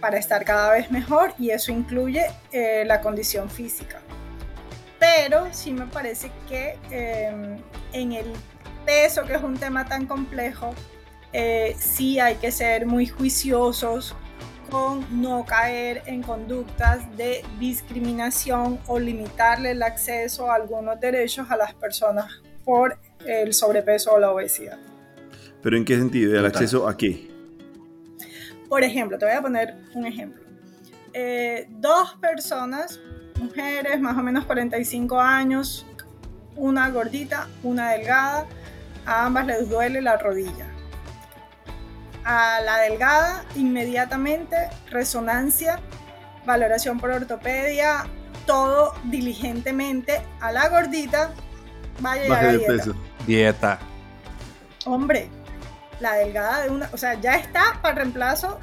para estar cada vez mejor y eso incluye eh, la condición física. Pero sí me parece que en el peso, que es un tema tan complejo, sí hay que ser muy juiciosos con no caer en conductas de discriminación o limitarle el acceso a algunos derechos a las personas por el sobrepeso o la obesidad. ¿Pero en qué sentido? ¿El acceso a qué? Por ejemplo, te voy a poner un ejemplo. Eh, dos personas, mujeres, más o menos 45 años, una gordita, una delgada, a ambas les duele la rodilla a la delgada, inmediatamente resonancia, valoración por ortopedia, todo diligentemente. A la gordita, vaya a dieta. Peso. Dieta. Hombre, la delgada de una, o sea, ya está para reemplazo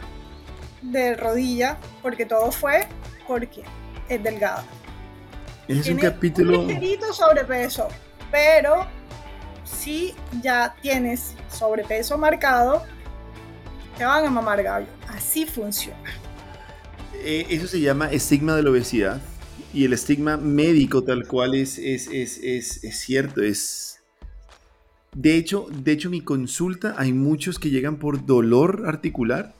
de rodilla, porque todo fue porque es delgada. Es un capítulo. Un ligerito sobrepeso, pero si ya tienes sobrepeso marcado, te van a mamar gallo. Así funciona. Eh, eso se llama estigma de la obesidad. Y el estigma médico tal cual es, es, es, es cierto, es... De hecho, de hecho, mi consulta, hay muchos que llegan por dolor articular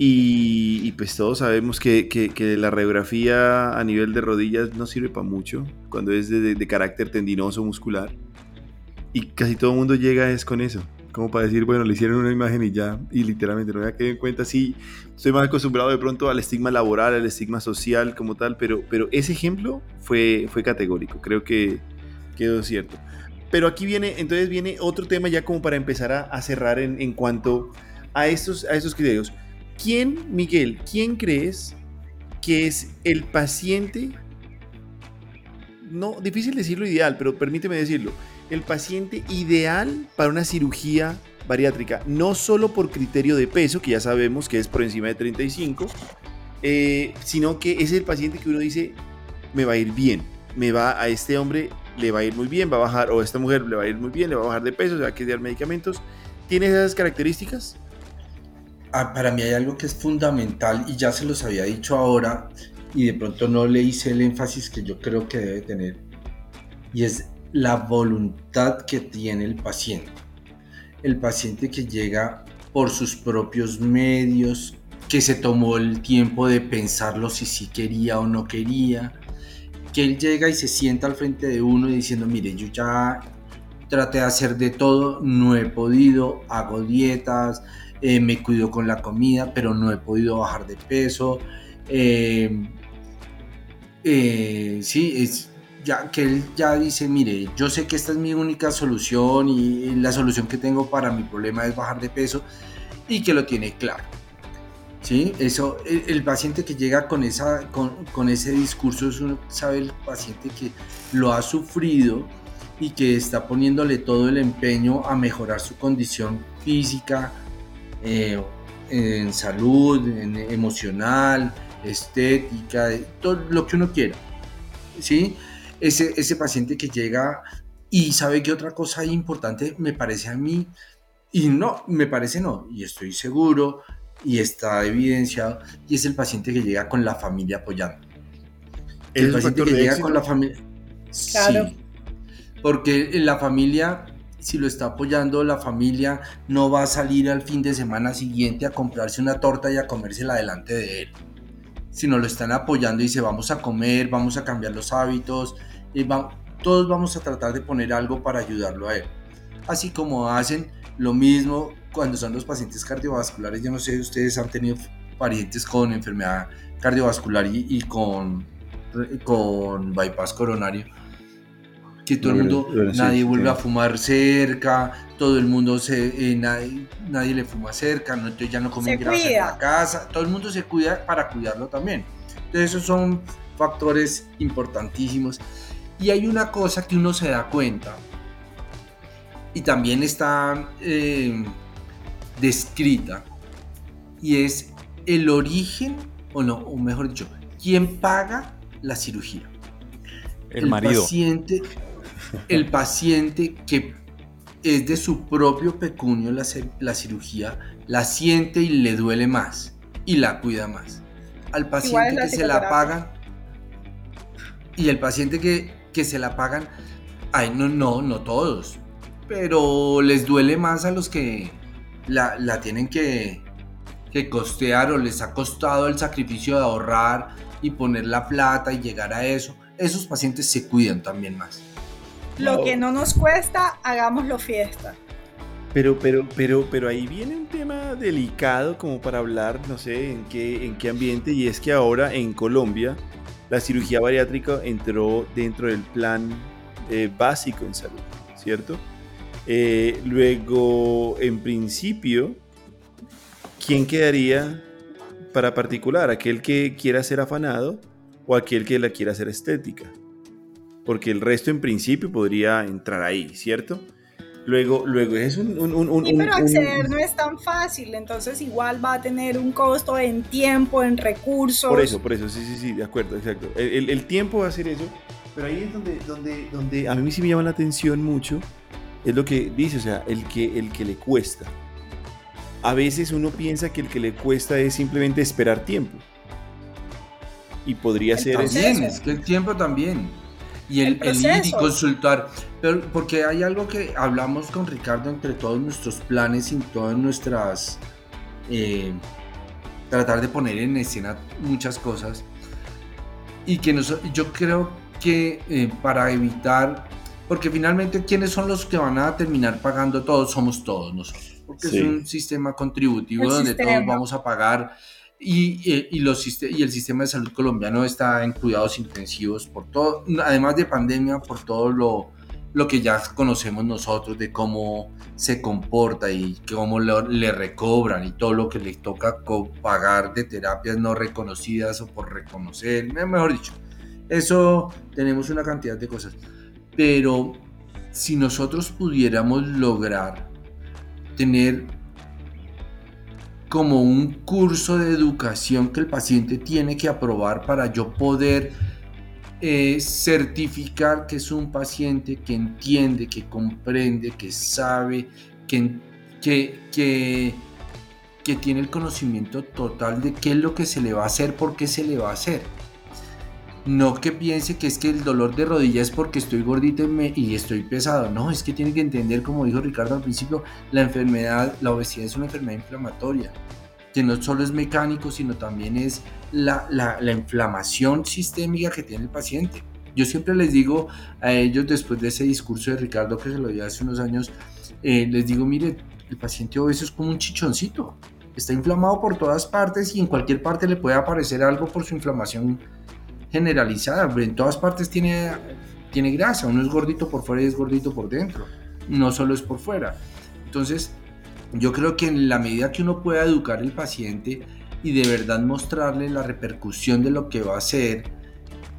y, pues todos sabemos que, que, la radiografía a nivel de rodillas no sirve para mucho cuando es de, de, carácter tendinoso muscular. Y casi todo el mundo llega es con eso. Como para decir, bueno, le hicieron una imagen y ya, y literalmente no me quedado en cuenta. Sí, estoy más acostumbrado de pronto al estigma laboral, al estigma social como tal, pero, pero ese ejemplo fue, fue categórico. Creo que quedó cierto. Pero aquí viene, entonces viene otro tema ya como para empezar a, cerrar en, en cuanto a estos, a estos criterios. ¿Quién, Miguel, quién crees que es el paciente, no, difícil decirlo ideal, pero permíteme decirlo, el paciente ideal para una cirugía bariátrica, no solo por criterio de peso, que ya sabemos que es por encima de 35, eh, sino que es el paciente que uno dice, me va a ir bien, me va a este hombre le va a ir muy bien, va a bajar, o a esta mujer le va a ir muy bien, le va a bajar de peso, se va a quedar medicamentos. ¿Tiene esas características? Ah, para mí hay algo que es fundamental y ya se los había dicho ahora y de pronto no le hice el énfasis que yo creo que debe tener y es la voluntad que tiene el paciente. El paciente que llega por sus propios medios, que se tomó el tiempo de pensarlo si sí quería o no quería, que él llega y se sienta al frente de uno diciendo, mire, yo ya traté de hacer de todo, no he podido, hago dietas, eh, me cuido con la comida, pero no he podido bajar de peso. Eh, eh, sí, es que él ya dice, mire, yo sé que esta es mi única solución y la solución que tengo para mi problema es bajar de peso y que lo tiene claro. ¿Sí? Eso, el, paciente que llega con, esa, con, con ese discurso, es sabe el paciente que lo ha sufrido y que está poniéndole todo el empeño a mejorar su condición física, eh, en salud, en emocional, estética, todo lo que uno quiera. ¿sí? Ese, ese paciente que llega y sabe que otra cosa importante me parece a mí, y no, me parece no, y estoy seguro, y está evidenciado, y es el paciente que llega con la familia apoyando. El paciente que llega con la familia. Claro. porque la familia si lo está apoyando la familia, no va a salir al fin de semana siguiente a comprarse una torta y a comérsela delante de él. Si no lo están apoyando y dice vamos a comer, vamos a cambiar los hábitos, y todos vamos a tratar de poner algo para ayudarlo a él. Así como hacen lo mismo cuando son los pacientes cardiovasculares. Yo no sé, ustedes han tenido parientes con enfermedad cardiovascular y, y con, con bypass coronario que todo el mundo, nadie vuelve a fumar cerca, todo el mundo se, eh, nadie, le fuma cerca, no, entonces ya no comen grasa en la casa, todo el mundo se cuida para cuidarlo también. Entonces esos son factores importantísimos. Y hay una cosa que uno se da cuenta, y también está eh, descrita, y es el origen, o no, o mejor dicho, quién paga la cirugía. El, el marido. Paciente, el paciente que es de su propio pecunio la, la, cirugía, la siente y le duele más y la cuida más. Al paciente que se la pagan y el paciente que, que se la pagan, ay, no, no, no todos, pero les duele más a los que la, la tienen que, que costear o les ha costado el sacrificio de ahorrar y poner la plata y llegar a eso. Esos pacientes se cuidan también más. Lo que no nos cuesta, hagámoslo fiesta. Pero, pero, pero, pero ahí viene un tema delicado como para hablar, no sé en qué, en qué ambiente, y es que ahora en Colombia la cirugía bariátrica entró dentro del plan eh, básico en salud, ¿cierto? Eh, luego, en principio, ¿quién quedaría para particular? ¿Aquel que quiera ser afanado o aquel que la quiera hacer estética? Porque el resto en principio podría entrar ahí, ¿cierto? Luego, luego es un... un, sí, pero acceder no es tan fácil, entonces igual va a tener un costo en tiempo, en recursos. Por eso, por eso, sí, sí, sí, de acuerdo, exacto. El, el, tiempo va a hacer eso, pero ahí es donde, donde, donde a mí sí me llama la atención mucho, es lo que dice, o sea, el que, el que le cuesta. A veces uno piensa que el que le cuesta es simplemente esperar tiempo. Y podría ser... También, es que el tiempo también y el, el, ir y consultar. Pero porque hay algo que hablamos con Ricardo entre todos nuestros planes y todas nuestras. Eh, tratar de poner en escena muchas cosas. Y que yo creo que eh, para evitar. Porque finalmente, ¿quiénes son los que van a terminar pagando todo? Somos todos nosotros. Porque es un sistema contributivo donde todos vamos a pagar y, y, los, y el sistema de salud colombiano está en cuidados intensivos por todo, además de pandemia, por todo lo, lo que ya conocemos nosotros de cómo se comporta y cómo le recobran y todo lo que le toca pagar de terapias no reconocidas o por reconocer, mejor dicho, eso tenemos una cantidad de cosas. Pero si nosotros pudiéramos lograr tener como un curso de educación que el paciente tiene que aprobar para yo poder eh, certificar que es un paciente que entiende, que comprende, que sabe, que, que, que, que tiene el conocimiento total de qué es lo que se le va a hacer, por qué se le va a hacer. No que piense que es que el dolor de rodilla es porque estoy gordito y, estoy pesado. No, es que tiene que entender, como dijo Ricardo al principio, la enfermedad, la obesidad es una enfermedad inflamatoria, que no solo es mecánico, sino también es la, la, inflamación sistémica que tiene el paciente. Yo siempre les digo a ellos, después de ese discurso de Ricardo que se lo dio hace unos años, eh, les digo, mire, el paciente obeso es como un chichoncito. Está inflamado por todas partes y en cualquier parte le puede aparecer algo por su inflamación generalizada, en todas partes tiene, tiene grasa, uno es gordito por fuera y es gordito por dentro, no solo es por fuera. Entonces, yo creo que en la medida que uno pueda educar al paciente y de verdad mostrarle la repercusión de lo que va a hacer,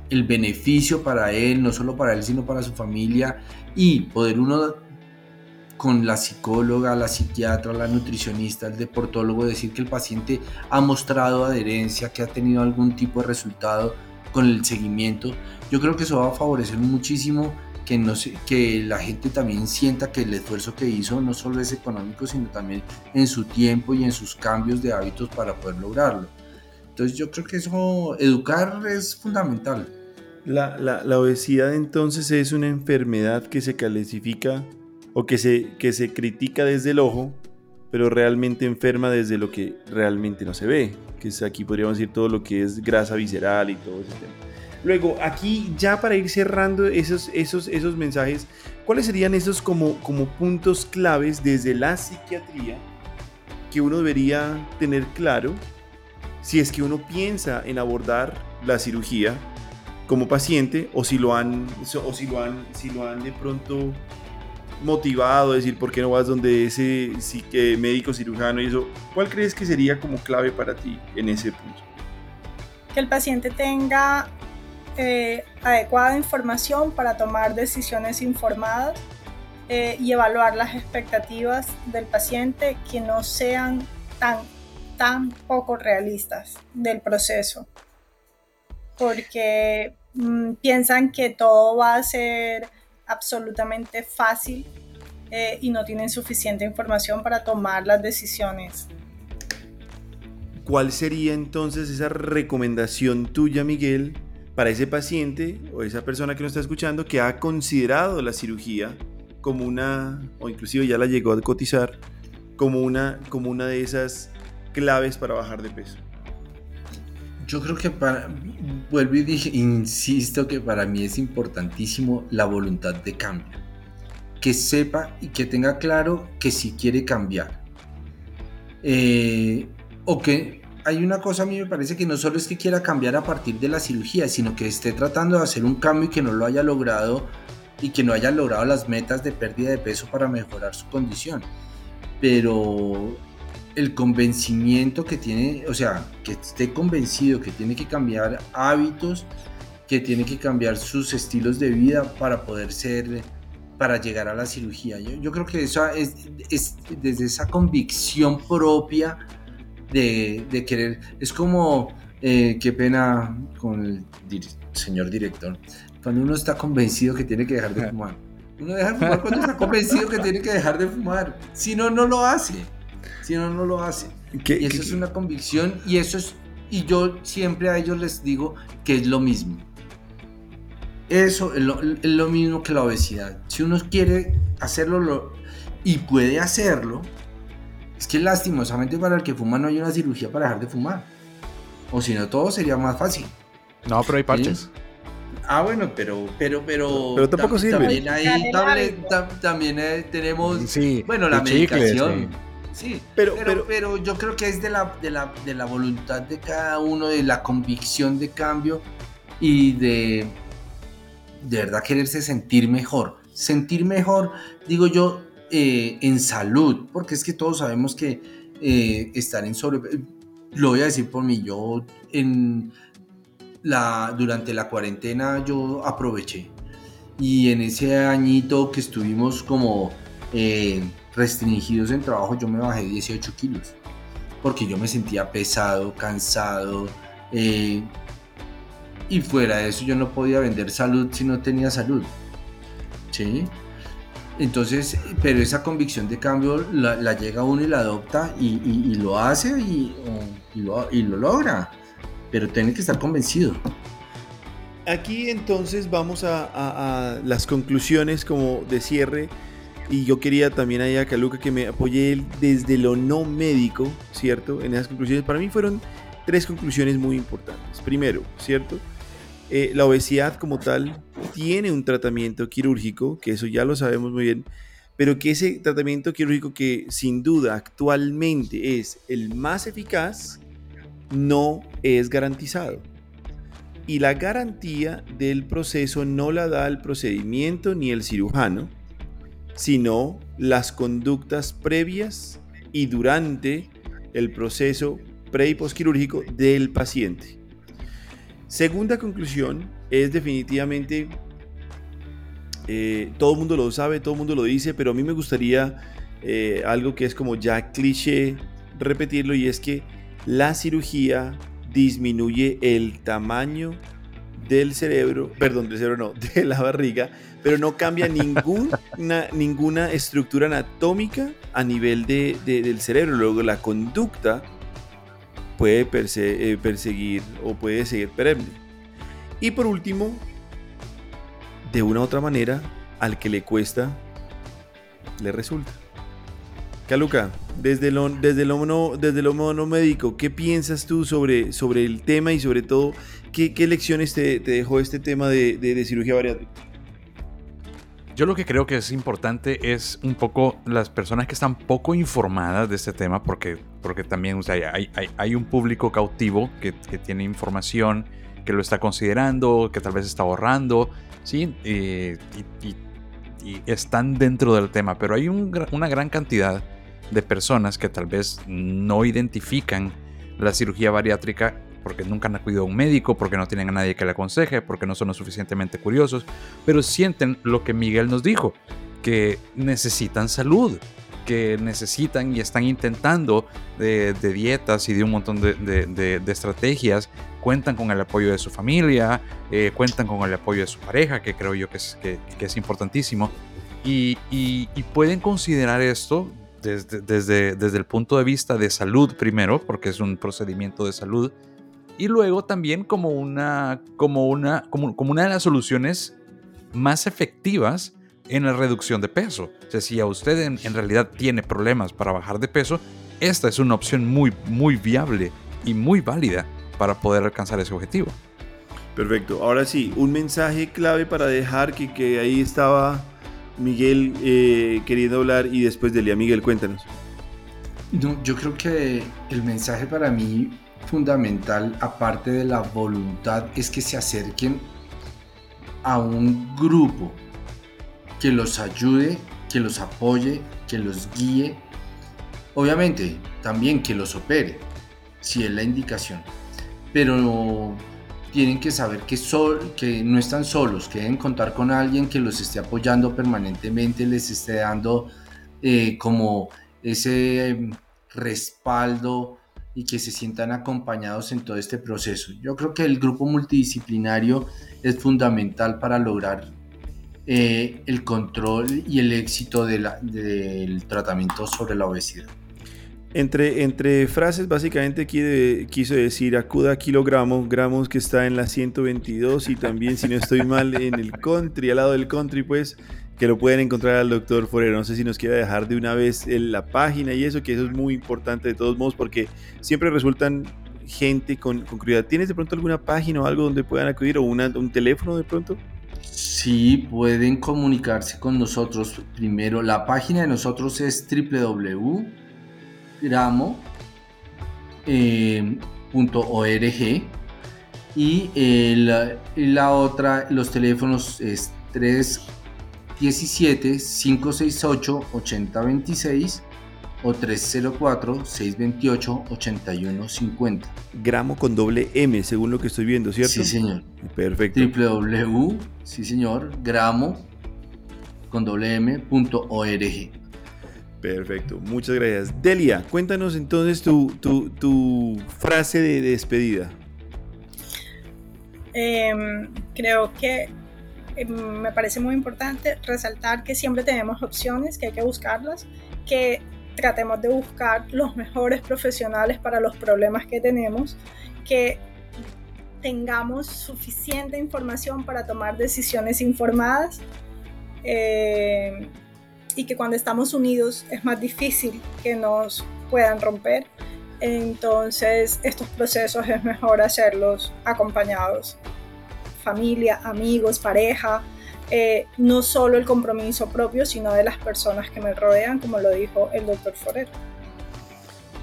el beneficio para él, no solo para él, sino para su familia, y poder uno con la psicóloga, la psiquiatra, la nutricionista, el deportólogo, decir que el paciente ha mostrado adherencia, que ha tenido algún tipo de resultado, con el seguimiento, yo creo que eso va a favorecer muchísimo que, no que la gente también sienta que el esfuerzo que hizo no solo es económico, sino también en su tiempo y en sus cambios de hábitos para poder lograrlo. Entonces yo creo que eso, educar es fundamental. La, la, la obesidad entonces es una enfermedad que se clasifica o que se, que se critica desde el ojo, pero realmente enferma desde lo que realmente no se ve que es aquí podríamos decir todo lo que es grasa visceral y todo ese tema. Luego, aquí ya para ir cerrando esos, esos, esos mensajes, ¿cuáles serían esos como, como puntos claves desde la psiquiatría que uno debería tener claro si es que uno piensa en abordar la cirugía como paciente o si lo han, o si lo han, si lo han de pronto motivado, decir, ¿por qué no vas donde ese médico cirujano y eso? ¿Cuál crees que sería como clave para ti en ese punto? Que el paciente tenga eh, adecuada información para tomar decisiones informadas eh, y evaluar las expectativas del paciente que no sean tan, tan poco realistas del proceso. Porque mm, piensan que todo va a ser absolutamente fácil eh, y no tienen suficiente información para tomar las decisiones. ¿Cuál sería entonces esa recomendación tuya, Miguel, para ese paciente o esa persona que nos está escuchando que ha considerado la cirugía como una, o inclusive ya la llegó a cotizar, como una, como una de esas claves para bajar de peso? Yo creo que para, vuelvo y dije, insisto que para mí es importantísimo la voluntad de cambio. Que sepa y que tenga claro que si quiere cambiar. Eh, o que hay una cosa a mí me parece que no solo es que quiera cambiar a partir de la cirugía, sino que esté tratando de hacer un cambio y que no lo haya logrado y que no haya logrado las metas de pérdida de peso para mejorar su condición. Pero el convencimiento que tiene, o sea, que esté convencido que tiene que cambiar hábitos, que tiene que cambiar sus estilos de vida para poder ser para llegar a la cirugía. Yo, creo que eso es, desde esa convicción propia de, querer, es como, eh, qué pena con el señor director, cuando uno está convencido que tiene que dejar de fumar. Uno deja de fumar cuando está convencido que tiene que dejar de fumar. Si no, no lo hace. Si no, no lo hace. y eso es una convicción y eso es, y yo siempre a ellos les digo que es lo mismo eso es lo, mismo que la obesidad. Si uno quiere hacerlo y puede hacerlo, es que lastimosamente para el que fuma no hay una cirugía para dejar de fumar. O si no, todo sería más fácil. No, pero hay parches. Ah, bueno, pero, pero, pero. Pero tampoco sirve. También hay también eh, tenemos. Sí, bueno, la medicación. sí. Pero, pero, pero, yo creo que es de la, de, la, de la voluntad de cada uno, de la convicción de cambio y de, de verdad quererse sentir mejor. Sentir mejor, digo yo, eh, en salud, porque es que todos sabemos que eh, estar en sobre... Lo voy a decir por mí, yo en la, durante la cuarentena yo aproveché y en ese añito que estuvimos como eh, restringidos en trabajo yo me bajé 18 kilos porque yo me sentía pesado, cansado, y fuera de eso yo no podía vender salud si no tenía salud. ¿Sí? Entonces, pero esa convicción de cambio la, llega uno y la adopta y, lo hace y, lo, logra. Pero tiene que estar convencido. Aquí entonces vamos a, las conclusiones como de cierre. Y yo quería también ahí a Caluca que me apoye desde lo no médico, ¿cierto? En esas conclusiones. Para mí fueron tres conclusiones muy importantes. Primero, ¿cierto? Eh, la obesidad como tal tiene un tratamiento quirúrgico, que eso ya lo sabemos muy bien, pero que ese tratamiento quirúrgico que sin duda actualmente es el más eficaz, no es garantizado. Y la garantía del proceso no la da el procedimiento ni el cirujano, sino las conductas previas y durante el proceso pre y postquirúrgico del paciente. Segunda conclusión es definitivamente, eh, todo el mundo lo sabe, todo el mundo lo dice, pero a mí me gustaría eh, algo que es como ya cliché repetirlo y es que la cirugía disminuye el tamaño del cerebro, perdón, del cerebro no, de la barriga, pero no cambia ninguna, estructura anatómica a nivel de, del cerebro. Luego la conducta puede eh, perseguir o puede seguir perenne. Y por último, de una u otra manera, al que le cuesta, le resulta. Caluca, desde lo, desde lo, mono, desde lo médico, ¿qué piensas tú sobre, sobre el tema y sobre todo qué, lecciones te, dejó este tema de, cirugía bariátrica? Yo lo que creo que es importante es un poco las personas que están poco informadas de este tema, porque, porque también hay, un público cautivo que, tiene información, que lo está considerando, que tal vez está ahorrando, ¿sí? y, y, están dentro del tema, pero hay una gran cantidad de personas que tal vez no identifican la cirugía bariátrica porque nunca han acudido a un médico, porque no tienen a nadie que le aconseje, porque no son lo suficientemente curiosos, pero sienten lo que Miguel nos dijo, que necesitan salud, que necesitan y están intentando de, dietas y de un montón de, estrategias, cuentan con el apoyo de su familia, eh, cuentan con el apoyo de su pareja, que creo yo que es, que, es importantísimo, y, y, pueden considerar esto desde, desde, desde, el punto de vista de salud primero, porque es un procedimiento de salud, y luego también como una, como una, como, como una de las soluciones más efectivas en la reducción de peso. O sea, si a usted en, en, realidad tiene problemas para bajar de peso, esta es una opción muy, muy viable y muy válida para poder alcanzar ese objetivo. Perfecto. Ahora sí, un mensaje clave para dejar que, que ahí estaba Miguel eh, queriendo hablar y después de Lea. Miguel, cuéntanos. No, yo creo que el mensaje para mí fundamental, aparte de la voluntad, es que se acerquen a un grupo que los ayude, que los apoye, que los guíe. Obviamente, también que los opere, si es la indicación. Pero tienen que saber que, que no están solos, que deben contar con alguien que los esté apoyando permanentemente, les esté dando eh, como ese em, respaldo y que se sientan acompañados en todo este proceso. Yo creo que el grupo multidisciplinario es fundamental para lograr eh, el control y el éxito del tratamiento sobre la obesidad. Entre, entre frases, básicamente quiere, quiso decir acuda kilogramo, gramos que está en la 122 y también, si no estoy mal, en el country, al lado del country, pues, que lo pueden encontrar al doctor Forero. No sé si nos quiere dejar de una vez la página y eso, que eso es muy importante de todos modos, porque siempre resultan gente con, con curiosidad. ¿Tienes de pronto alguna página o algo donde puedan acudir o un teléfono de pronto? Sí, pueden comunicarse con nosotros. Primero, la página de nosotros es www gramo.org eh, y la otra, los teléfonos es 317-568-8026 o 304-628-8150. Gramo con doble M, según lo que estoy viendo, ¿cierto? Sí, señor. Perfecto. www, sí, señor, gramo con doble M.org. Perfecto, muchas gracias. Delia, cuéntanos entonces tu, frase de, despedida. Em, creo que me parece muy importante resaltar que siempre tenemos opciones, que hay que buscarlas, que tratemos de buscar los mejores profesionales para los problemas que tenemos, que tengamos suficiente información para tomar decisiones informadas. Eh, y que cuando estamos unidos es más difícil que nos puedan romper. Entonces estos procesos es mejor hacerlos acompañados, familia, amigos, pareja, eh, no solo el compromiso propio, sino de las personas que me rodean, como lo dijo el doctor Forero.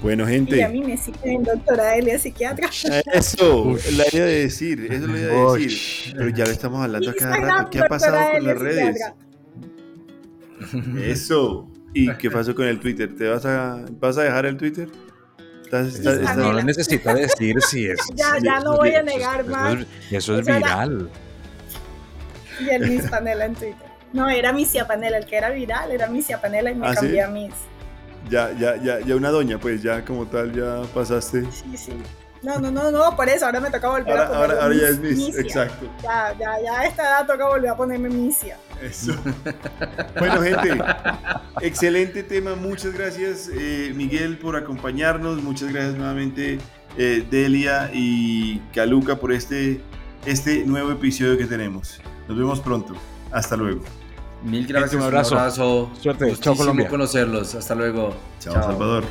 Bueno, gente. Y a mí me siguen doctora Elia, psiquiatra. Eso, la idea de decir, eso lo iba a decir. Pero ya lo estamos hablando acá rato. ¿Qué ha pasado con las redes? Eso. ¿Y qué pasó con el Twitter? ¿Te vas a, vas a dejar el Twitter? No lo necesito decir si es. Ya, ya no voy a negar más. Eso es, viral. Y el Miss Panela en Twitter. No, era Misia Panela, el que era viral era Misia Panela y me ¿Ah, cambié a Miss. Ya, ya, ya, ya una doña, pues ya como tal, ya pasaste. Sí, sí. No, no, no, no, por eso ahora me toca volver a ponerme Ahora, ya es Miss, exacto. Ya, ya, ya a esta edad toca volver a ponerme Misia. Eso. bueno, gente, excelente tema. Muchas gracias, eh, Miguel, por acompañarnos. Muchas gracias nuevamente, eh, Delia y Caluca, por este, este nuevo episodio que tenemos. Nos vemos pronto. Hasta luego. Mil gracias. Un abrazo. Suerte. Chao, Colombia. conocerlos. Hasta luego. Chao, Chao. Salvador.